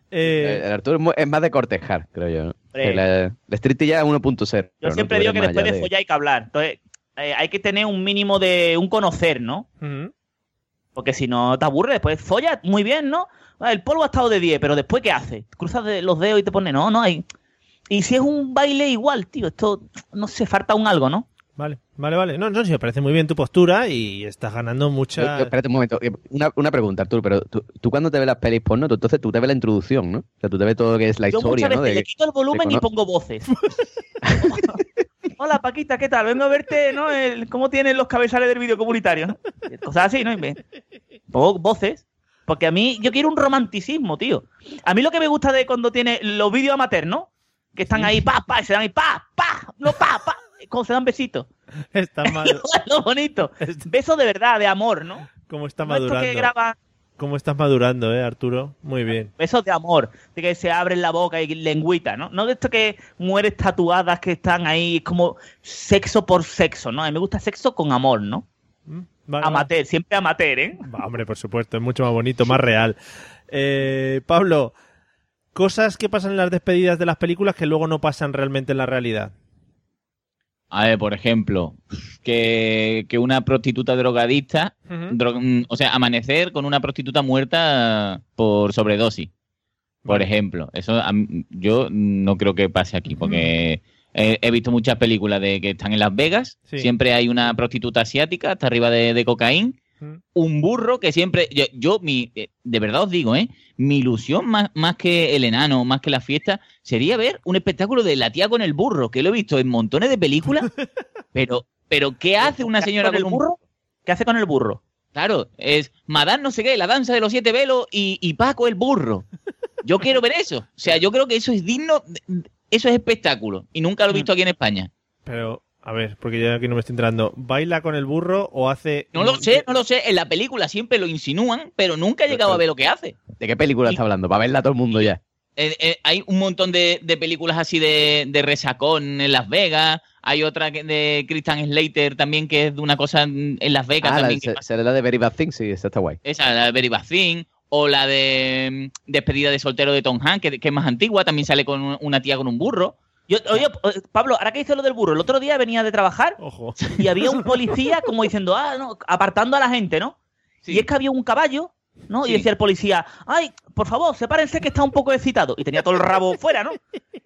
Eh, El Arturo es más de cortejar, creo yo. ¿no? El, eh, el ya es 1.0. Yo no, siempre digo que después de follar hay que hablar. Entonces, eh, hay que tener un mínimo de un conocer, ¿no? ujú. Porque si no te aburre, después folla muy bien, ¿no? Ah, El polvo ha estado de 10, pero después ¿qué hace? Cruzas de- los dedos y te pone, no, no, hay... Y si es un baile igual, tío, esto no se falta un algo, ¿no? Vale, vale, vale. No, no, sí, me parece muy bien tu postura y estás ganando mucha... yo- espérate un momento. Una, una pregunta, Arturo, pero tú, tú cuando te ves las pelis porno, tú, entonces tú te ves la introducción, ¿no? O sea, tú te ves todo lo que es la Yo historia, muchas ¿no? De- le quito el volumen y pongo voces. Hola Paquita, ¿qué tal? Vengo a verte, ¿no? El- cómo tienen los cabezales del vídeo comunitario, ¿no? Cosas así, ¿no? Y me- Pongo voces. Porque a mí, yo quiero un romanticismo, tío. A mí lo que me gusta de cuando tiene los vídeos amateurs, ¿no? Que están ahí, pa, pa, y se dan ahí, pa, pa, no, pa, pa. Como se dan besitos. Está mal. Lo bonito. Besos de verdad, de amor, ¿no? ¿Cómo está No esto madurando? que graba ¿Cómo estás madurando, eh, Arturo? Muy bien. besos de amor, de que se abren la boca y lengüita, ¿no? No de esto que mueres tatuadas que están ahí, como sexo por sexo, ¿no? A mí me gusta sexo con amor, ¿no? Vale, amateur, siempre amateur, ¿eh? Hombre, por supuesto, es mucho más bonito, más real. Eh, Pablo, cosas que pasan en las despedidas de las películas que luego no pasan realmente en la realidad. A ver, por ejemplo, que, que una prostituta drogadicta, Ujú. dro- mm, o sea, amanecer con una prostituta muerta por sobredosis, por ejemplo. Eso a yo no creo que pase aquí, porque he, he visto muchas películas de que están en Las Vegas, Sí. siempre hay una prostituta asiática hasta arriba de, de cocaína, un burro que siempre, yo, yo mi, eh, de verdad os digo, ¿eh? mi ilusión más, más que el enano, más que la fiesta, sería ver un espectáculo de la tía con el burro, que lo he visto en montones de películas, pero, pero ¿qué hace una ¿Qué hace señora con el un burro? ¿Qué hace con el burro? Claro, es Madame no sé qué, la danza de los siete velos y, y Paco el burro. Yo quiero ver eso. O sea, yo creo que eso es digno, eso es espectáculo. Y nunca lo he visto aquí en España. Pero, a ver, porque yo aquí no me estoy entrando. ¿Baila con el burro o hace.? No lo sé, no lo sé. En la película siempre lo insinúan, pero nunca he llegado a ver lo que hace. ¿De qué película está hablando? Para verla todo el mundo ya. Eh, eh, hay un montón de, de películas así de, de resacón en Las Vegas. Hay otra que- de Christian Slater también que es de una cosa en en Las Vegas Ah, la, también. que se- pasa. será la de Very Bad Things, sí, esa está guay. Esa, la de Very Bad Thing, O la de mm, Despedida de soltero de Tom Hanks, que, que es más antigua. También sale con un- una tía con un burro. Yo, oye, eh, Pablo, ahora que dices lo del burro, el otro día venía de trabajar y había un policía como diciendo, ah, no, apartando a la gente, ¿no? Y es que había un caballo, ¿no? Y decía el policía, ay, por favor, sepárense que está un poco excitado. Y tenía todo el rabo fuera, ¿no?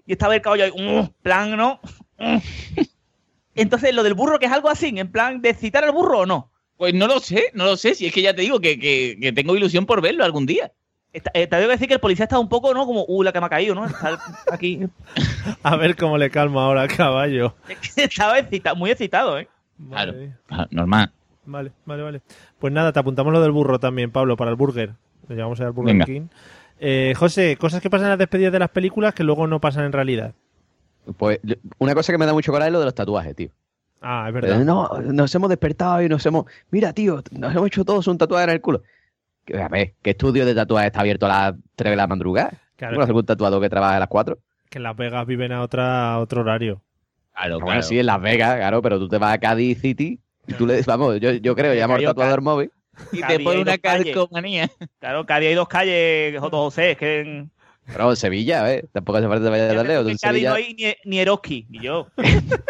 Y estaba el caballo ahí, "Mm", plan, ¿no? Entonces, lo del burro, que es algo así, en plan de excitar al burro o no. Pues no lo sé, no lo sé. Si es que ya te digo que, que- que tengo ilusión por verlo algún día. Está- eh, te debo decir que el policía está un poco, ¿no? Como, uh, la que me ha caído, ¿no? Está aquí. A ver cómo le calmo ahora al caballo. Estaba excita- muy excitado, ¿eh? Claro, claro, normal. Vale, vale, vale. Pues nada, te apuntamos lo del burro también, Pablo, para el burger. Le llamamos al Burger Venga. King. Eh, José, cosas que pasan en las despedidas de las películas que luego no pasan en realidad. Pues una cosa que me da mucho coraje es lo de los tatuajes, tío. Ah, es verdad. No, nos hemos despertado y nos hemos. Mira, tío, nos hemos hecho todos un tatuaje en el culo. A ver, ¿qué estudio de tatuajes está abierto a las 3 de la madrugada? Claro. ¿No algún tatuador que trabaja a las 4? Que en Las Vegas viven a, otra, a otro horario. Claro, Bueno, sí, en Las Vegas, claro, pero tú te vas a Cádiz City y tú le vamos, yo, yo creo, llamo al tatuador móvil. Y Cádiz te pone una calcomanía. Claro, día hay dos calles, José, es que en, Pero en Sevilla, ¿eh? Tampoco hace falta que vayas tan lejos. en Sevilla, no hay ni, ni Eroski. Y yo,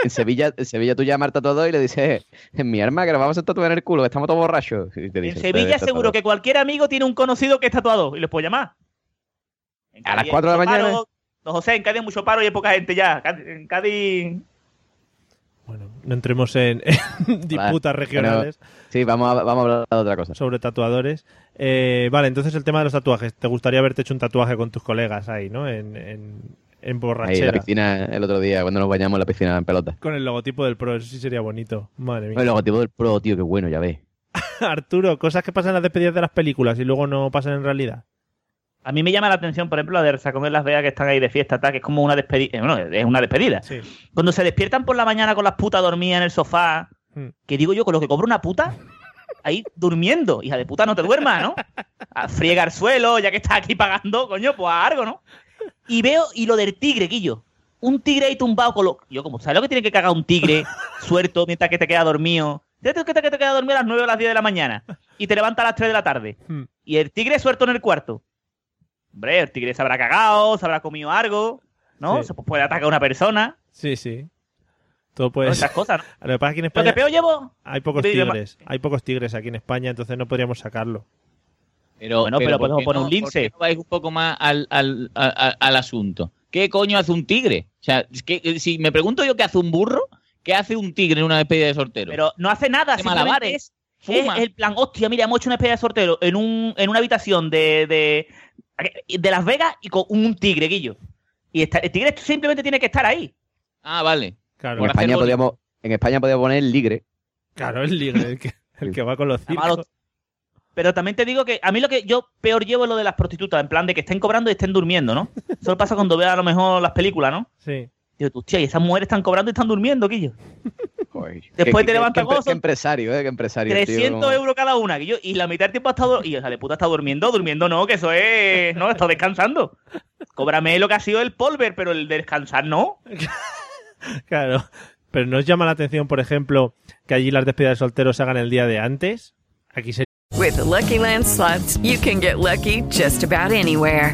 en, Sevilla, en Sevilla tú llamas al tatuador y le dices, en mi arma que nos vamos a tatuar en el culo, que estamos todos borrachos. Y te en Sevilla "Pues, seguro tatuador". que cualquier amigo tiene un conocido que es tatuado y les puede llamar. En A las Cádiz 4 de la mañana. paro. Don José, en Cádiz hay mucho paro y hay poca gente ya. En Cádiz... No entremos en, en disputas Vale, regionales pero- sí, vamos a, vamos a hablar de otra cosa. sobre tatuadores. Eh, vale, entonces el tema de los tatuajes. ¿Te gustaría haberte hecho un tatuaje con tus colegas ahí, no? En, en, en Ahí en borrachera. la piscina el otro día, cuando nos bañamos en la piscina en pelota. Con el logotipo del Pro, eso sí sería bonito. Madre mía. El logotipo del pro, tío, qué bueno, ya ves. Arturo, cosas que pasan en las despedidas de las películas y luego no pasan en realidad. A mí me llama la atención, por ejemplo, la de Resacón en Las Vegas que están ahí de fiesta, tal, que es como una despedida. Bueno, es una despedida. Sí. Cuando se despiertan por la mañana con las putas dormidas en el sofá, Hmm. que digo yo, con lo que cobra una puta, ahí durmiendo. Hija de puta, no te duermas, ¿no? A friega el suelo, ya que estás aquí pagando, coño, pues a algo, ¿no? Y veo, y lo del tigre, Quillo. Un tigre ahí tumbado con lo. Yo, como, ¿sabes lo que tiene que cagar un tigre suelto mientras que te queda dormido? ¿Sabes que te, que te queda dormido a las 9 o las 10 de la mañana? Y te levanta a las 3 de la tarde. Hmm. Y el tigre suelto en el cuarto. Hombre, el tigre se habrá cagado, se habrá comido algo, ¿no? Sí. Se puede atacar a una persona. Sí, sí. Todo puede Esas cosas, ¿no? Lo que pasa es que en Lo España que peor llevo. hay pocos tigres. Hay pocos tigres aquí en España, entonces no podríamos sacarlo. Pero, Bueno, pero ¿por podemos poner no- un lince. no vais un poco más al, al, al asunto. ¿qué coño hace un tigre? O sea, es que, eh, si me pregunto yo qué hace un burro, ¿qué hace un tigre en una despedida de soltero? Pero no hace nada, malabares, es, es el plan, hostia, mira, hemos hecho una despedida de sortero en, un, en una habitación de, de, de Las Vegas y con un tigre, Guillo. Y está- el tigre simplemente tiene que estar ahí. Ah, vale. Claro, En España, podíamos, en España podíamos poner el ligre. claro el ligre, el que, el que va con los circos. Pero también te digo que a mí lo que yo peor llevo es lo de las prostitutas, en plan de que estén cobrando y estén durmiendo, ¿no? Eso pasa cuando veo a lo mejor las películas, ¿no? Sí. Digo, hostia, y esas mujeres están cobrando y están durmiendo, Guillo. Joder, Después qué- te levantas qué, qué, empresario, ¿eh? Qué empresario. tío, 300 como- euros cada una, Guillo, y la mitad del tiempo ha estado... Y o sea, de puta está durmiendo, durmiendo no, que eso es... No, está descansando. Cóbrame lo que ha sido el polver, pero el de descansar no. Claro. Pero ¿nos llama la atención, por ejemplo, que allí las despedidas de solteros se hagan el día de antes? Aquí se... With the Lucky Land slots, you can get lucky just about anywhere.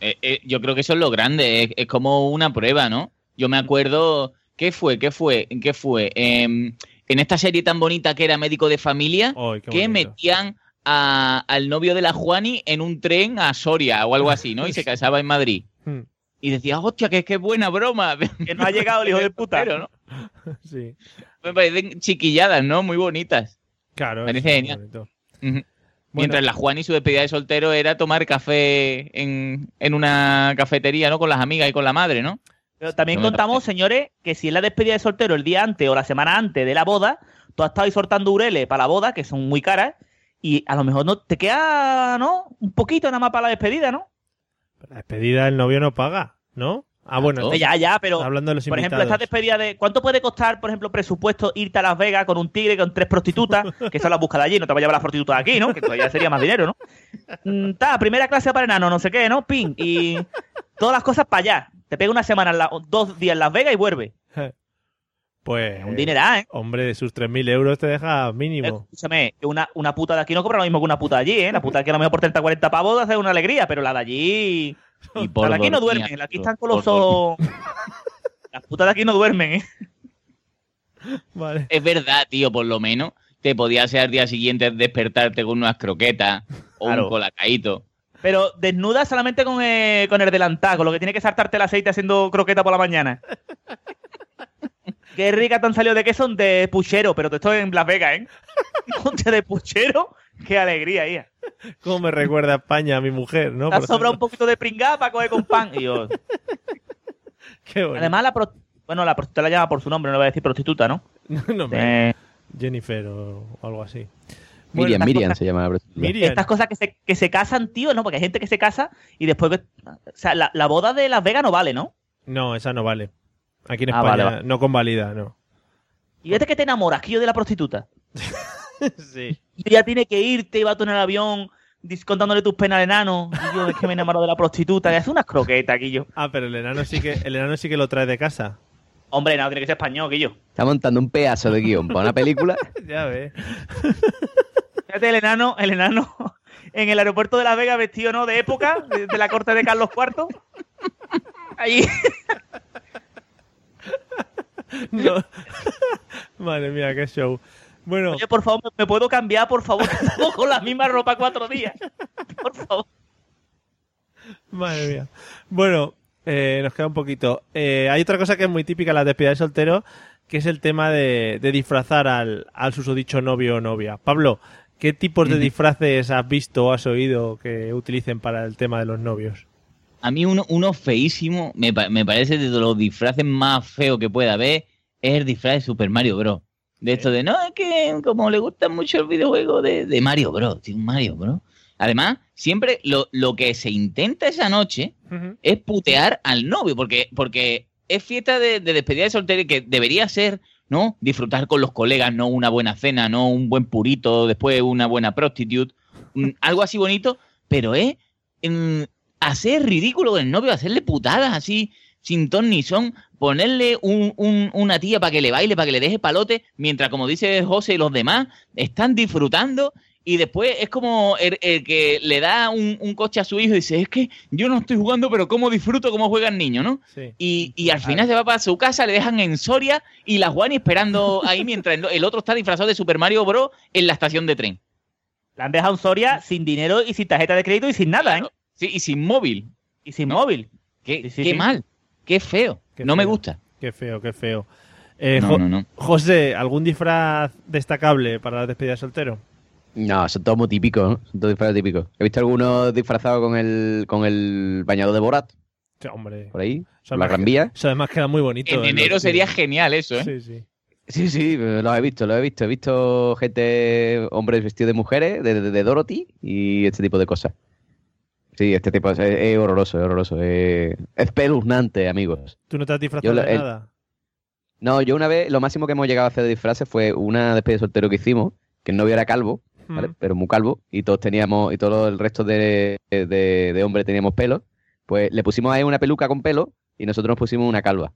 eh, eh, yo creo que eso es lo grande, es, es como una prueba, ¿no? Yo me acuerdo, ¿qué fue? ¿Qué fue? ¿Qué fue? Em, en esta serie tan bonita que era Médico de Familia, que bonito. metían a- al novio de la Juani en un tren a Soria o algo así, ¿no? Y se casaba en Madrid. Hmm. Y decía, hostia, que qué buena broma. Que no ha llegado el hijo de puta. Pero, ¿no? Sí. Me parecen chiquilladas, ¿no? Muy bonitas. Claro. Me es parece muy genial. bonito. Ujú. Mientras la Juan y su despedida de soltero era tomar café en, en una cafetería, ¿no? Con las amigas y con la madre, ¿no? Pero también No contamos, señores, que si es la despedida de soltero el día antes o la semana antes de la boda, tú has estado ahí sortando ureles para la boda, que son muy caras, y a lo mejor no te queda, ¿no? Un poquito nada más para la despedida, ¿no? La despedida el novio no paga, ¿no? Ah, bueno. Ya, ya, pero Hablando de los por ejemplo, esta despedida de. ¿Cuánto puede costar, por ejemplo, presupuesto irte a Las Vegas con un tigre con tres prostitutas? Que eso las busca de allí, no te va a llevar las prostitutas aquí, ¿no? Que todavía sería más dinero, ¿no? Mm, Ta, primera clase para enano, no sé qué, ¿no? Pin. Y todas las cosas para allá. Te pega una semana, en la- dos días en Las Vegas y vuelve. Pues. Un dineral, ¿eh? Hombre, de sus 3.000 euros te deja mínimo. Escúchame, una, una puta de aquí no cobra lo mismo que una puta de allí, ¿eh? La puta de aquí a lo mejor por 30 40 pavos hace una alegría, pero la de allí. Y por aquí no duermen, aquí están con los ojos. Las putas de aquí no duermen, ¿eh? Vale. Es verdad, tío, por lo menos te podía ser al día siguiente despertarte con unas croquetas o Claro. un colacaíto. Pero desnuda solamente con, eh, con el delantal, con lo que tiene que saltarte el aceite haciendo croqueta por la mañana. Qué rica te han salido de qué son de puchero, pero te estoy en Las Vegas, ¿eh? Ponte de puchero, qué alegría, hija. ¿Cómo me recuerda a España a mi mujer, no? Te ha Por sobrado un poquito de pringada para coger con pan. Y yo, Qué bonito. además, la pro- bueno, la prostituta la llama por su nombre, no le voy a decir prostituta, ¿no? No. Eh, Jennifer o algo así. Miriam, Miriam cosas- se llama la prostituta. Miriam. Estas cosas que se, que se casan, tío, ¿no? Porque hay gente que se casa y después... ve- O sea, la, la boda de Las Vegas no vale, ¿no? No, esa no vale. Aquí en Ah, España vale, vale. no convalida, no. Y vete que te enamoras, Quillo, de la prostituta. sí. Ya tiene que irte y va tú en el avión contándole tus penas al enano. Y yo es que me enamoro de la prostituta. Y hace unas croquetas, Quillo. Ah, pero el enano sí que el enano sí que lo trae de casa. Hombre, no, tiene que ser español, Quillo. Está montando un pedazo de guion para una película. ya ves. Fíjate el enano, el enano en el aeropuerto de Las Vegas vestido, ¿no? De época, de, de la corte de Carlos IV. Ahí. No. Madre mía, qué show. Bueno, Oye, por favor, ¿me- ¿me puedo cambiar, por favor? Con la misma ropa cuatro días. Por favor. madre mía. Bueno, eh, nos queda un poquito. Eh, hay otra cosa que es muy típica en las despedidas de soltero, que es el tema de, de disfrazar al, al susodicho novio o novia. Pablo, ¿qué tipos de disfraces has visto o has oído que utilicen para el tema de los novios? A mí uno, uno feísimo, me, me parece de los disfraces más feos que pueda haber, es el disfraz de Super Mario Bros. De esto de, no, es que como le gusta mucho el videojuego de, de Mario Bros, tío, un Mario Bros. Además, siempre lo, lo que se intenta esa noche es putear al novio, porque, porque es fiesta de, de despedida de soltero que debería ser, ¿no? Disfrutar con los colegas, no una buena cena, no un buen purito, después una buena prostitute, algo así bonito, pero es mm, hacer ridículo con el novio, hacerle putadas así, sin ton ni son, ponerle un- un- una tía para que le baile, para que le deje palote, mientras, como dice José y los demás, están disfrutando. Y después es como el, el que le da un, un coche a su hijo y dice, es que yo no estoy jugando, pero cómo disfruto cómo juega el niño, ¿no? Sí. Y, y al final se va para su casa, le dejan en Soria y la Juani esperando ahí mientras el, otro está disfrazado de Super Mario Bros. en la estación de tren. La han dejado en Soria sin dinero y sin tarjeta de crédito y sin nada, ¿eh? Sí, y sin móvil. Y sin móvil. Qué, Sí, sí, qué mal, qué feo. Qué no me gusta. Qué feo, qué feo. Eh, No, Jo- no, no. José, ¿algún disfraz destacable para la despedida de soltero? No, son todos muy típicos, ¿no? Son todos disfraces típicos. He visto algunos disfrazados con el, con el bañador de Borat, Sí, hombre. por ahí, Eso por la Gran Vía. Eso además queda muy bonito. En ¿eh? enero Los- sería genial eso, ¿eh? Sí, sí. Sí, sí, los he visto, los he visto. He visto gente, hombres vestidos de mujeres, de, de- de Dorothy y este tipo de cosas. Sí, este tipo es, es horroroso, es horroroso. Es espeluznante, amigos. ¿Tú no te has disfrazado Yo de la- el- nada? No, yo una vez, lo máximo que hemos llegado a hacer de disfraces fue una despedida de soltero que hicimos, que el novio era calvo, ¿vale? Mm. Pero muy calvo, y todos teníamos, y todo el resto de, de, de hombres teníamos pelo. Pues le pusimos a él una peluca con pelo y nosotros nos pusimos una calva.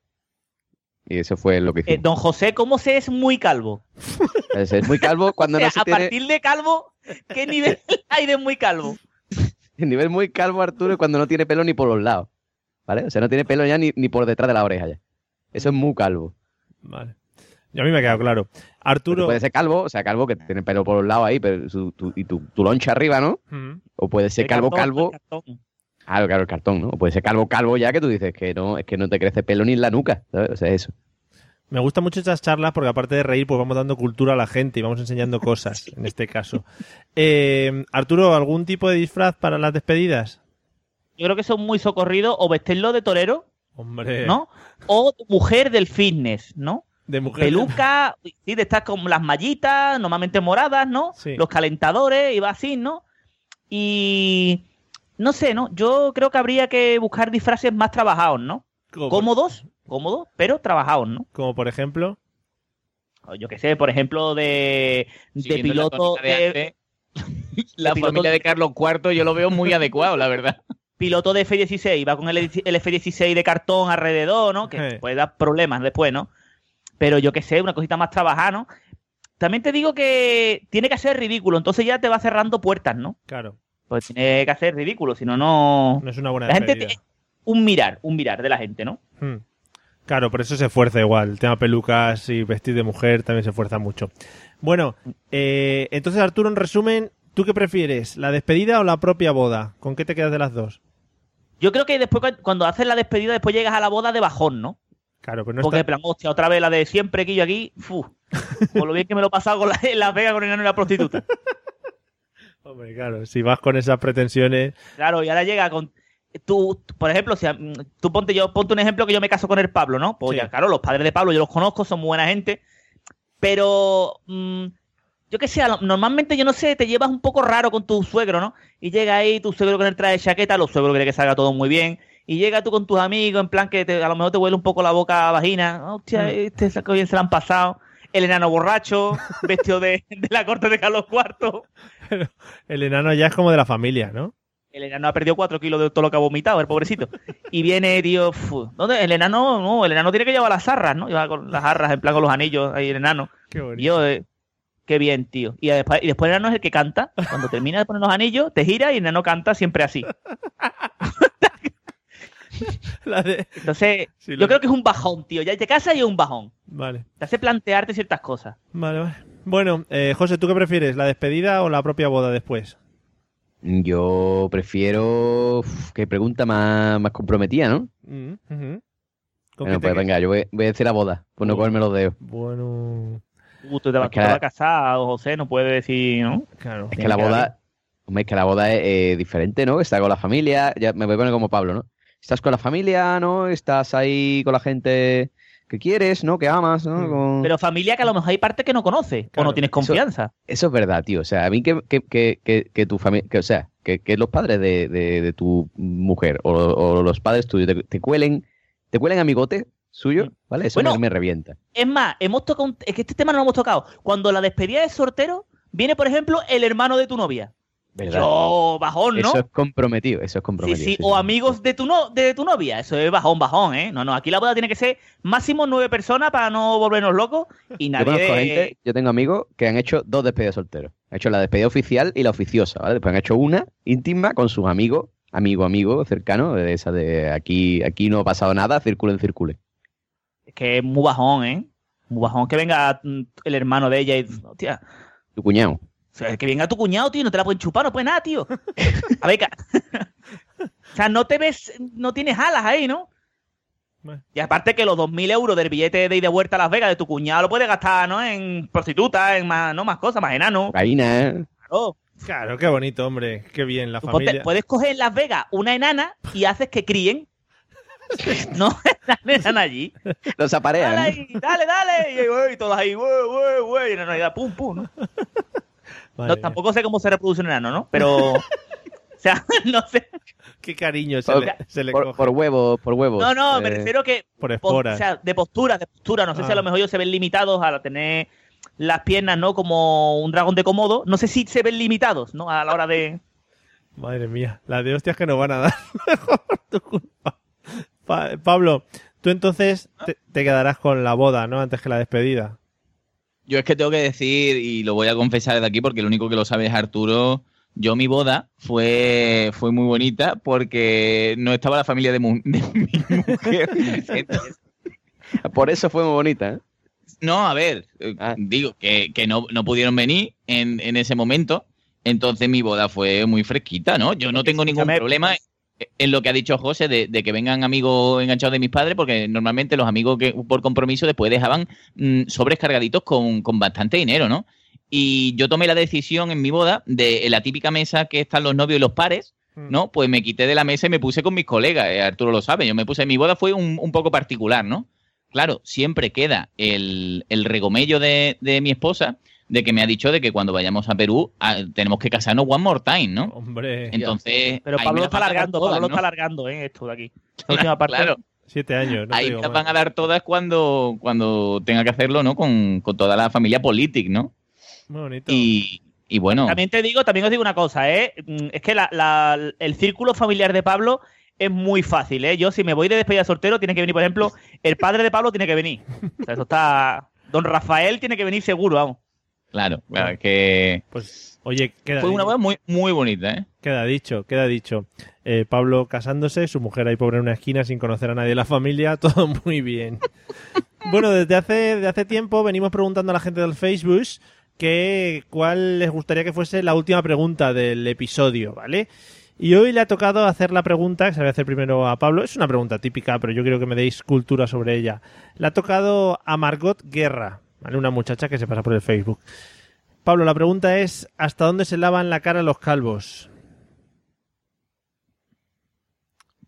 Y eso fue lo que Eh, hicimos. don José, ¿cómo se es muy calvo? Es, es muy calvo cuando O sea, no se a tiene... partir de calvo, ¿qué nivel hay de muy calvo? El nivel muy calvo, Arturo, es cuando no tiene pelo ni por los lados. ¿Vale? O sea, no tiene pelo ya ni, ni por detrás de la oreja ya. Eso es muy calvo. Vale. Y a mí me ha quedado claro. Arturo. Puede ser calvo, o sea, calvo que tiene pelo por los lados ahí, pero su- tu- y tu, tu loncha arriba, ¿no? O puede ser calvo, cartón, calvo. Claro, claro, el cartón, ¿no? O puede ser calvo, calvo ya que tú dices que no, es que no te crece pelo ni en la nuca, ¿sabes? O sea, eso. Me gustan mucho estas charlas porque aparte de reír, pues vamos dando cultura a la gente y vamos enseñando cosas, en este caso. Eh, Arturo, ¿algún tipo de disfraz para las despedidas? Yo creo que son muy socorridos o vestirlo de torero, Hombre. ¿no? O mujer del fitness, ¿no? De mujer. Peluca, sí, de estas como las mallitas, normalmente moradas, ¿no? Sí. Los calentadores, y va así, ¿no? Y no sé, ¿no? Yo creo que habría que buscar disfraces más trabajados, ¿no? Cómodos, cómodos, pero trabajados, ¿no? Como por ejemplo. Yo qué sé, por ejemplo, de, de la piloto de de, antes, La piloto- familia de Carlos IV yo lo veo muy adecuado, la verdad. piloto de F-16, va con el, el F-16 de cartón alrededor, ¿no? Que Sí. puede dar problemas después, ¿no? Pero yo qué sé, una cosita más trabajada, ¿no? También te digo que tiene que ser ridículo, entonces ya te va cerrando puertas, ¿no? Claro. Pues tiene que hacer ridículo, si no, no... No es una buena La gente te- Un mirar, un mirar de la gente, ¿no? Hmm. Claro, por eso se esfuerza igual. El tema pelucas y vestir de mujer también se esfuerza mucho. Bueno, eh, entonces Arturo, en resumen, ¿tú qué prefieres? ¿La despedida o la propia boda? ¿Con qué te quedas de las dos? Yo creo que después, cu- cuando haces la despedida, después llegas a la boda de bajón, ¿no? Claro, pero no Porque, está... plan, hostia, otra vez la de siempre que yo aquí, fu, por lo bien que me lo he pasado con la, en Las Vegas con el enano y la prostituta. Hombre, claro, si vas con esas pretensiones... Claro, y ahora llega con. Tú, por ejemplo, si a- mm, tú ponte yo, ponte un ejemplo que yo me caso con el Pablo, ¿no? Pues Sí. ya, claro, los padres de Pablo yo los conozco, son muy buena gente. Pero mm, yo qué sé, normalmente yo no sé, te llevas un poco raro con tu suegro, ¿no? Y llega ahí tu suegro con el traje de chaqueta, los suegros quieren que salga todo muy bien. Y llega tú con tus amigos, en plan que te- a lo mejor te huele un poco la boca a vagina. Hostia, Mm. este saco bien se la han pasado. El enano borracho, vestido de, de la corte de Carlos IV. El enano ya es como de la familia, ¿no? El enano ha perdido 4 kilos de todo lo que ha vomitado, el pobrecito. Y viene, tío. ¿Dónde? El enano, no, el enano tiene que llevar las arras, ¿no? Lleva con las arras, en plan con los anillos, ahí el enano. Qué bonito. Yo, eh, qué bien, tío. Y después, y después el enano es el que canta. Cuando termina de poner los anillos, te gira y el enano canta siempre así. La de- Entonces, Sí, yo creo que es un bajón, tío. Ya te casas y es un bajón. Vale, Te hace plantearte ciertas cosas. vale, vale. Bueno, eh, José, ¿tú qué prefieres? ¿La despedida o la propia boda después? Yo prefiero... Uf, qué pregunta más, más comprometida, ¿no? Mm, ujú. ¿Con Bueno, pues venga, yo voy, voy a decir la boda, por no comerme los dedos. Bueno, Uh, tú te vas, Es que te a casar, José, no puedes decir, ¿no? claro. Es que la boda, hombre, es que la boda es eh, diferente, ¿no? Está con la familia, ya me voy a poner como Pablo, ¿no? Estás con la familia, ¿no? Estás ahí con la gente que quieres, ¿no? Que amas, ¿no? Con- Pero familia que a lo mejor hay parte que no conoces o no tienes confianza. Eso es verdad, tío. O sea, a mí que, que, que, que, que tu familia, que, o sea, que, que los padres de, de, de tu mujer o, o los padres tuyos te, te cuelen, te cuelen amigote suyo, ¿vale? Eso Bueno, me, me revienta. Es más, hemos tocado un- es que este tema no lo hemos tocado. Cuando la despedida de sortero, viene, por ejemplo, el hermano de tu novia. ¿Verdad? Yo, bajón, ¿no? Eso es comprometido, eso es comprometido. sí, sí, o sí. amigos de tu, no, de tu novia, eso es bajón, bajón, ¿eh? No, no, aquí la boda tiene que ser máximo nueve personas para no volvernos locos y Yo nadie... conozco gente, yo tengo amigos que han hecho dos despedidas solteros. Han hecho la despedida oficial y la oficiosa, ¿vale? Después han hecho una íntima con sus amigos, amigo, amigo, cercano, de esa de aquí, aquí no ha pasado nada, circulen, circulen. Es que es muy bajón, ¿eh? Muy bajón que venga mm, el hermano de ella y... Hostia, Tu cuñado. O sea, que venga tu cuñado, tío, no te la pueden chupar, no puede nada, tío. A ver, o sea, no te ves, no tienes alas ahí, ¿no? Y aparte que los 2.000 euros del billete de ida y vuelta a Las Vegas de tu cuñado lo puedes gastar, ¿no? En prostitutas, en más, no más cosas, más enano. Cocaína, ¿eh? Claro. Claro, qué bonito, hombre. Qué bien, la Tú familia. puedes coger en Las Vegas una enana y haces que críen. no, la enana allí. Los Dale, aparean. ahí, dale, dale. Y, güey, todos ahí, güey, güey, güey. Y en realidad, pum, pum, ¿no? No, tampoco sé cómo se reproduce un enano, ¿no? Pero. o sea, no sé. Qué cariño se Por, le, se le por- coge. por huevos, por huevos. No, no, me Eh, refiero que. Por po- esporas. o sea, de postura, de postura. No sé si Ah. a lo mejor ellos se ven limitados a tener las piernas, ¿no? Como un dragón de Komodo. No sé si se ven limitados, ¿no? A la hora de. Madre mía, las de hostias que nos van a dar. por tu culpa. Pa- Pablo, tú entonces te, te quedarás con la boda, ¿no? Antes que la despedida. Yo es que tengo que decir, y lo voy a confesar desde aquí porque el único que lo sabe es Arturo. Yo mi boda fue, fue muy bonita porque no estaba la familia de, mu- de mi mujer. Entonces, Por eso fue muy bonita, ¿eh? no, a ver, eh, digo que, que no, no pudieron venir en, en ese momento. Entonces mi boda fue muy fresquita, ¿no? Yo no tengo ningún problema en lo que ha dicho José de, de que vengan amigos enganchados de mis padres, porque normalmente los amigos que por compromiso después dejaban mm, sobres cargaditos con, con bastante dinero, ¿no? Y yo tomé la decisión en mi boda de en la típica mesa que están los novios y los pares, ¿no? Pues me quité de la mesa y me puse con mis colegas. eh, Arturo lo sabe, yo me puse, mi boda fue un, un poco particular, ¿no? Claro, siempre queda el, el regomello de, de mi esposa de que me ha dicho de que cuando vayamos a Perú ah, tenemos que casarnos one more time, ¿no? Hombre. Entonces, Pero Pablo lo está van a dar alargando, todas, Pablo lo ¿no? está alargando, ¿eh? Esto de aquí. La última parte. Claro. Siete años, ¿no? Ahí te las van a dar todas cuando, cuando tenga que hacerlo, ¿no? Con, con toda la familia política, ¿no? Muy bonito. Y, y bueno, También te digo, también os digo una cosa, ¿eh? Mm, Es que la- la- el círculo familiar de Pablo es muy fácil, ¿eh? Yo si me voy de despedida soltero, tiene que venir, por ejemplo, el padre de Pablo tiene que venir. O sea, eso está... Don Rafael tiene que venir seguro, vamos. Claro, que Pues, oye, queda, fue una boda muy, muy bonita, ¿eh? queda dicho, queda dicho. Eh, Pablo casándose, su mujer ahí pobre en una esquina sin conocer a nadie de la familia, todo muy bien. bueno, desde hace, desde hace tiempo venimos preguntando a la gente del Facebook que cuál les gustaría que fuese la última pregunta del episodio, ¿vale? Y hoy le ha tocado hacer la pregunta, que se la voy a hacer primero a Pablo. Es una pregunta típica, pero yo quiero que me deis cultura sobre ella. Le ha tocado a Margot Guerra, ¿vale? Una muchacha que se pasa por el Facebook. Pablo, la pregunta es, ¿hasta dónde se lavan la cara los calvos?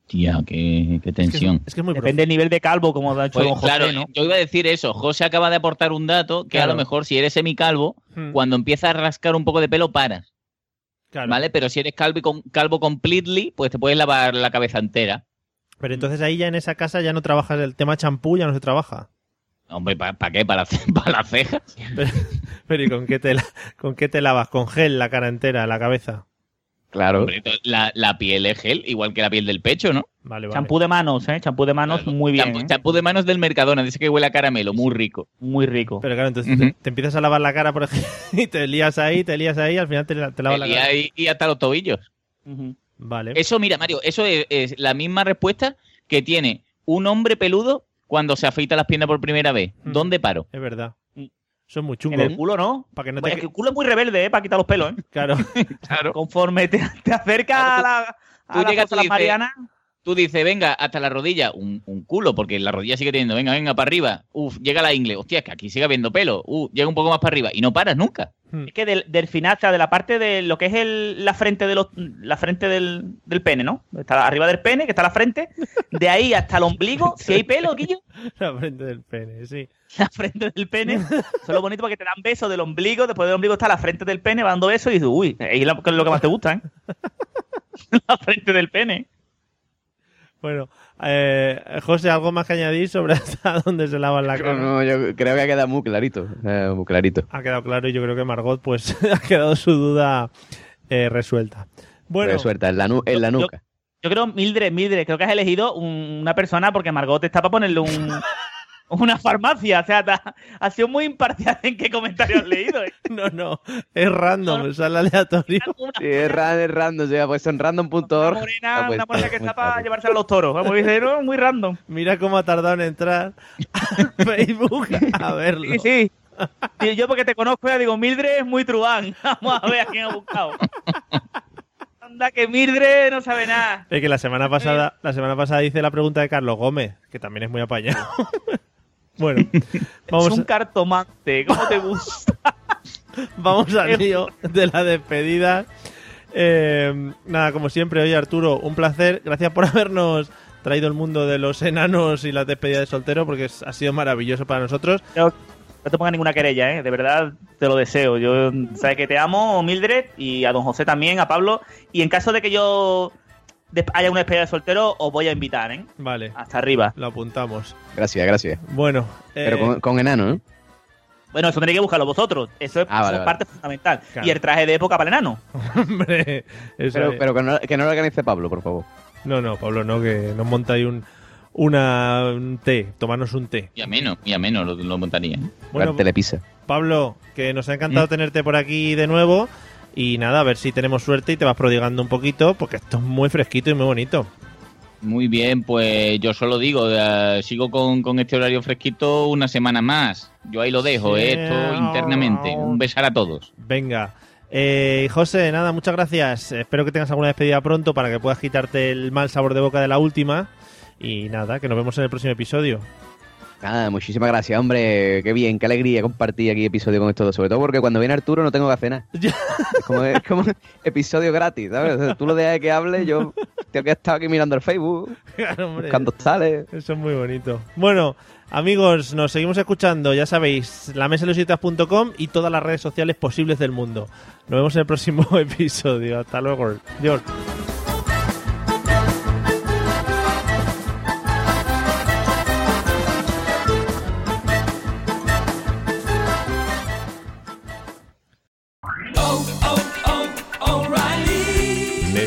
Tía, qué, qué tensión. Es que es muy Depende del nivel de calvo, como ha hecho Pues, José, claro, ¿no? yo iba a decir eso. José acaba de aportar un dato que a lo mejor si eres semicalvo, Hmm. cuando empiezas a rascar un poco de pelo paras, Claro. ¿vale? Pero si eres calvo, y con- calvo completely, pues te puedes lavar la cabeza entera. Pero entonces ahí ya en esa casa ya no trabajas el tema champú, ya no se trabaja. Hombre, ¿para qué? ¿Para, las cejas? Pero, pero ¿y con qué, te, la- con qué te lavas? ¿Con gel la cara entera, la cabeza? Claro. Hombre, la, la piel es gel, igual que la piel del pecho, ¿no? Vale, vale. Champú de manos, ¿eh? Champú de manos muy bien, Champú, ¿eh? champú de manos del Mercadona, dice que huele a caramelo, muy rico. Muy rico. Pero claro, entonces te, te empiezas a lavar la cara, por ejemplo, y te lías ahí, te lías ahí, al final te, te lavas la y, cara. ahí- y hasta los tobillos. Vale. Eso, mira, Mario, eso es, es la misma respuesta que tiene un hombre peludo cuando se afeita las piernas por primera vez. Mm. ¿Dónde paro? Es verdad. Eso es muy chungo. En el culo, ¿no? Para que no Pues te... es que el culo es muy rebelde, ¿eh? Para quitar los pelos, ¿eh? Claro. Claro. Conforme te, te acercas a la, tú a la llegas, tú de las dices- Marianas... Tú dices, venga, hasta la rodilla, un, un culo, porque la rodilla sigue teniendo, venga, venga, para arriba. Uf, llega la ingle, hostia, es que aquí sigue habiendo pelo. Uh, llega un poco más para arriba y no paras nunca. Es que del, del final, o sea, de la parte de lo que es el, la frente de los, la frente del, del pene, ¿no? Está arriba del pene, que está la frente, de ahí hasta el ombligo, si hay pelo, Guillo, La frente del pene, sí. la frente del pene, eso es lo bonito porque te dan besos del ombligo, después del ombligo está la frente del pene, va dando besos y dices, uy, es lo que más te gusta, ¿eh? la frente del pene. Bueno, eh, José, ¿algo más que añadir sobre hasta dónde se lavan la No, cara? no, yo creo que ha quedado muy clarito. eh, muy clarito. Ha quedado claro y yo creo que Margot pues ha quedado su duda eh, resuelta. Bueno, Resuelta, en la, nu- en la yo- nuca. Yo creo, Mildred, Mildred, creo que has elegido un- una persona porque Margot está para ponerle un, una farmacia. O sea, ha, ha sido muy imparcial en qué comentario has leído. ¿eh? no, no, es random, sale aleatorio. Sí, es, ra- es random, se ha puesto en random.org. Morena, ha puesto una morena que muy está para llevarse a los toros. Vamos a decir, no, muy random. Mira cómo ha tardado en entrar al Facebook a verlo. Sí, sí. Yo porque te conozco ya digo, Mildred es muy truán. Vamos a ver a quién ha buscado. Anda, que Mildred no sabe nada. Es que la semana pasada, la semana pasada hice la pregunta de Carlos Gómez, que también es muy apañado. Bueno, vamos, es un cartomante. ¿Cómo te gusta? vamos al lío de la despedida. Eh, nada, como siempre, oye Arturo, un placer. Gracias por habernos traído el mundo de los enanos y la despedida de soltero, porque ha sido maravilloso para nosotros. No, no te pongas ninguna querella, ¿eh? De verdad, te lo deseo. Yo, sabes que te amo, Mildred, y a don José también, a Pablo. Y en caso de que yo haya una despedida de soltero, os voy a invitar, ¿eh? Vale, Hasta arriba. lo apuntamos. Gracias, gracias. Bueno, Pero eh, con, con enano, ¿no? Bueno, eso tenéis que buscarlo vosotros. Eso es, Ah, vale, eso es vale. parte fundamental. Claro. Y el traje de época para el enano. hombre, eso Pero, es- pero que, no, que no lo organice Pablo, por favor. no, no, Pablo, no, que nos monta ahí un, una, un té, tomarnos un té. Y a menos, y a menos lo, lo montaría. ¿eh? Bueno, La telepisa. Pablo, que nos ha encantado tenerte por aquí de nuevo. Y nada, a ver si tenemos suerte y te vas prodigando un poquito, porque esto es muy fresquito y muy bonito. Muy bien, pues yo solo digo, eh, sigo con, con este horario fresquito una semana más. Yo ahí lo dejo, Sí. eh, esto internamente. Un besar a todos. Venga. Eh, José, nada, muchas gracias. Espero que tengas alguna despedida pronto para que puedas quitarte el mal sabor de boca de la última. Y nada, que nos vemos en el próximo episodio. Nada, muchísimas gracias, hombre. Qué bien, qué alegría compartir aquí episodio con estos dos. Sobre todo porque cuando viene Arturo no tengo que hacer nada. Es como, es como episodio gratis, ¿sabes? O sea, Tú lo dejas de que hable, yo tengo que estar aquí mirando el Facebook, Claro, hombre. buscando tales. Eso es muy bonito. Bueno, amigos, nos seguimos escuchando, ya sabéis, la mesa y todas las redes sociales posibles del mundo. Nos vemos en el próximo episodio. Hasta luego. Dios.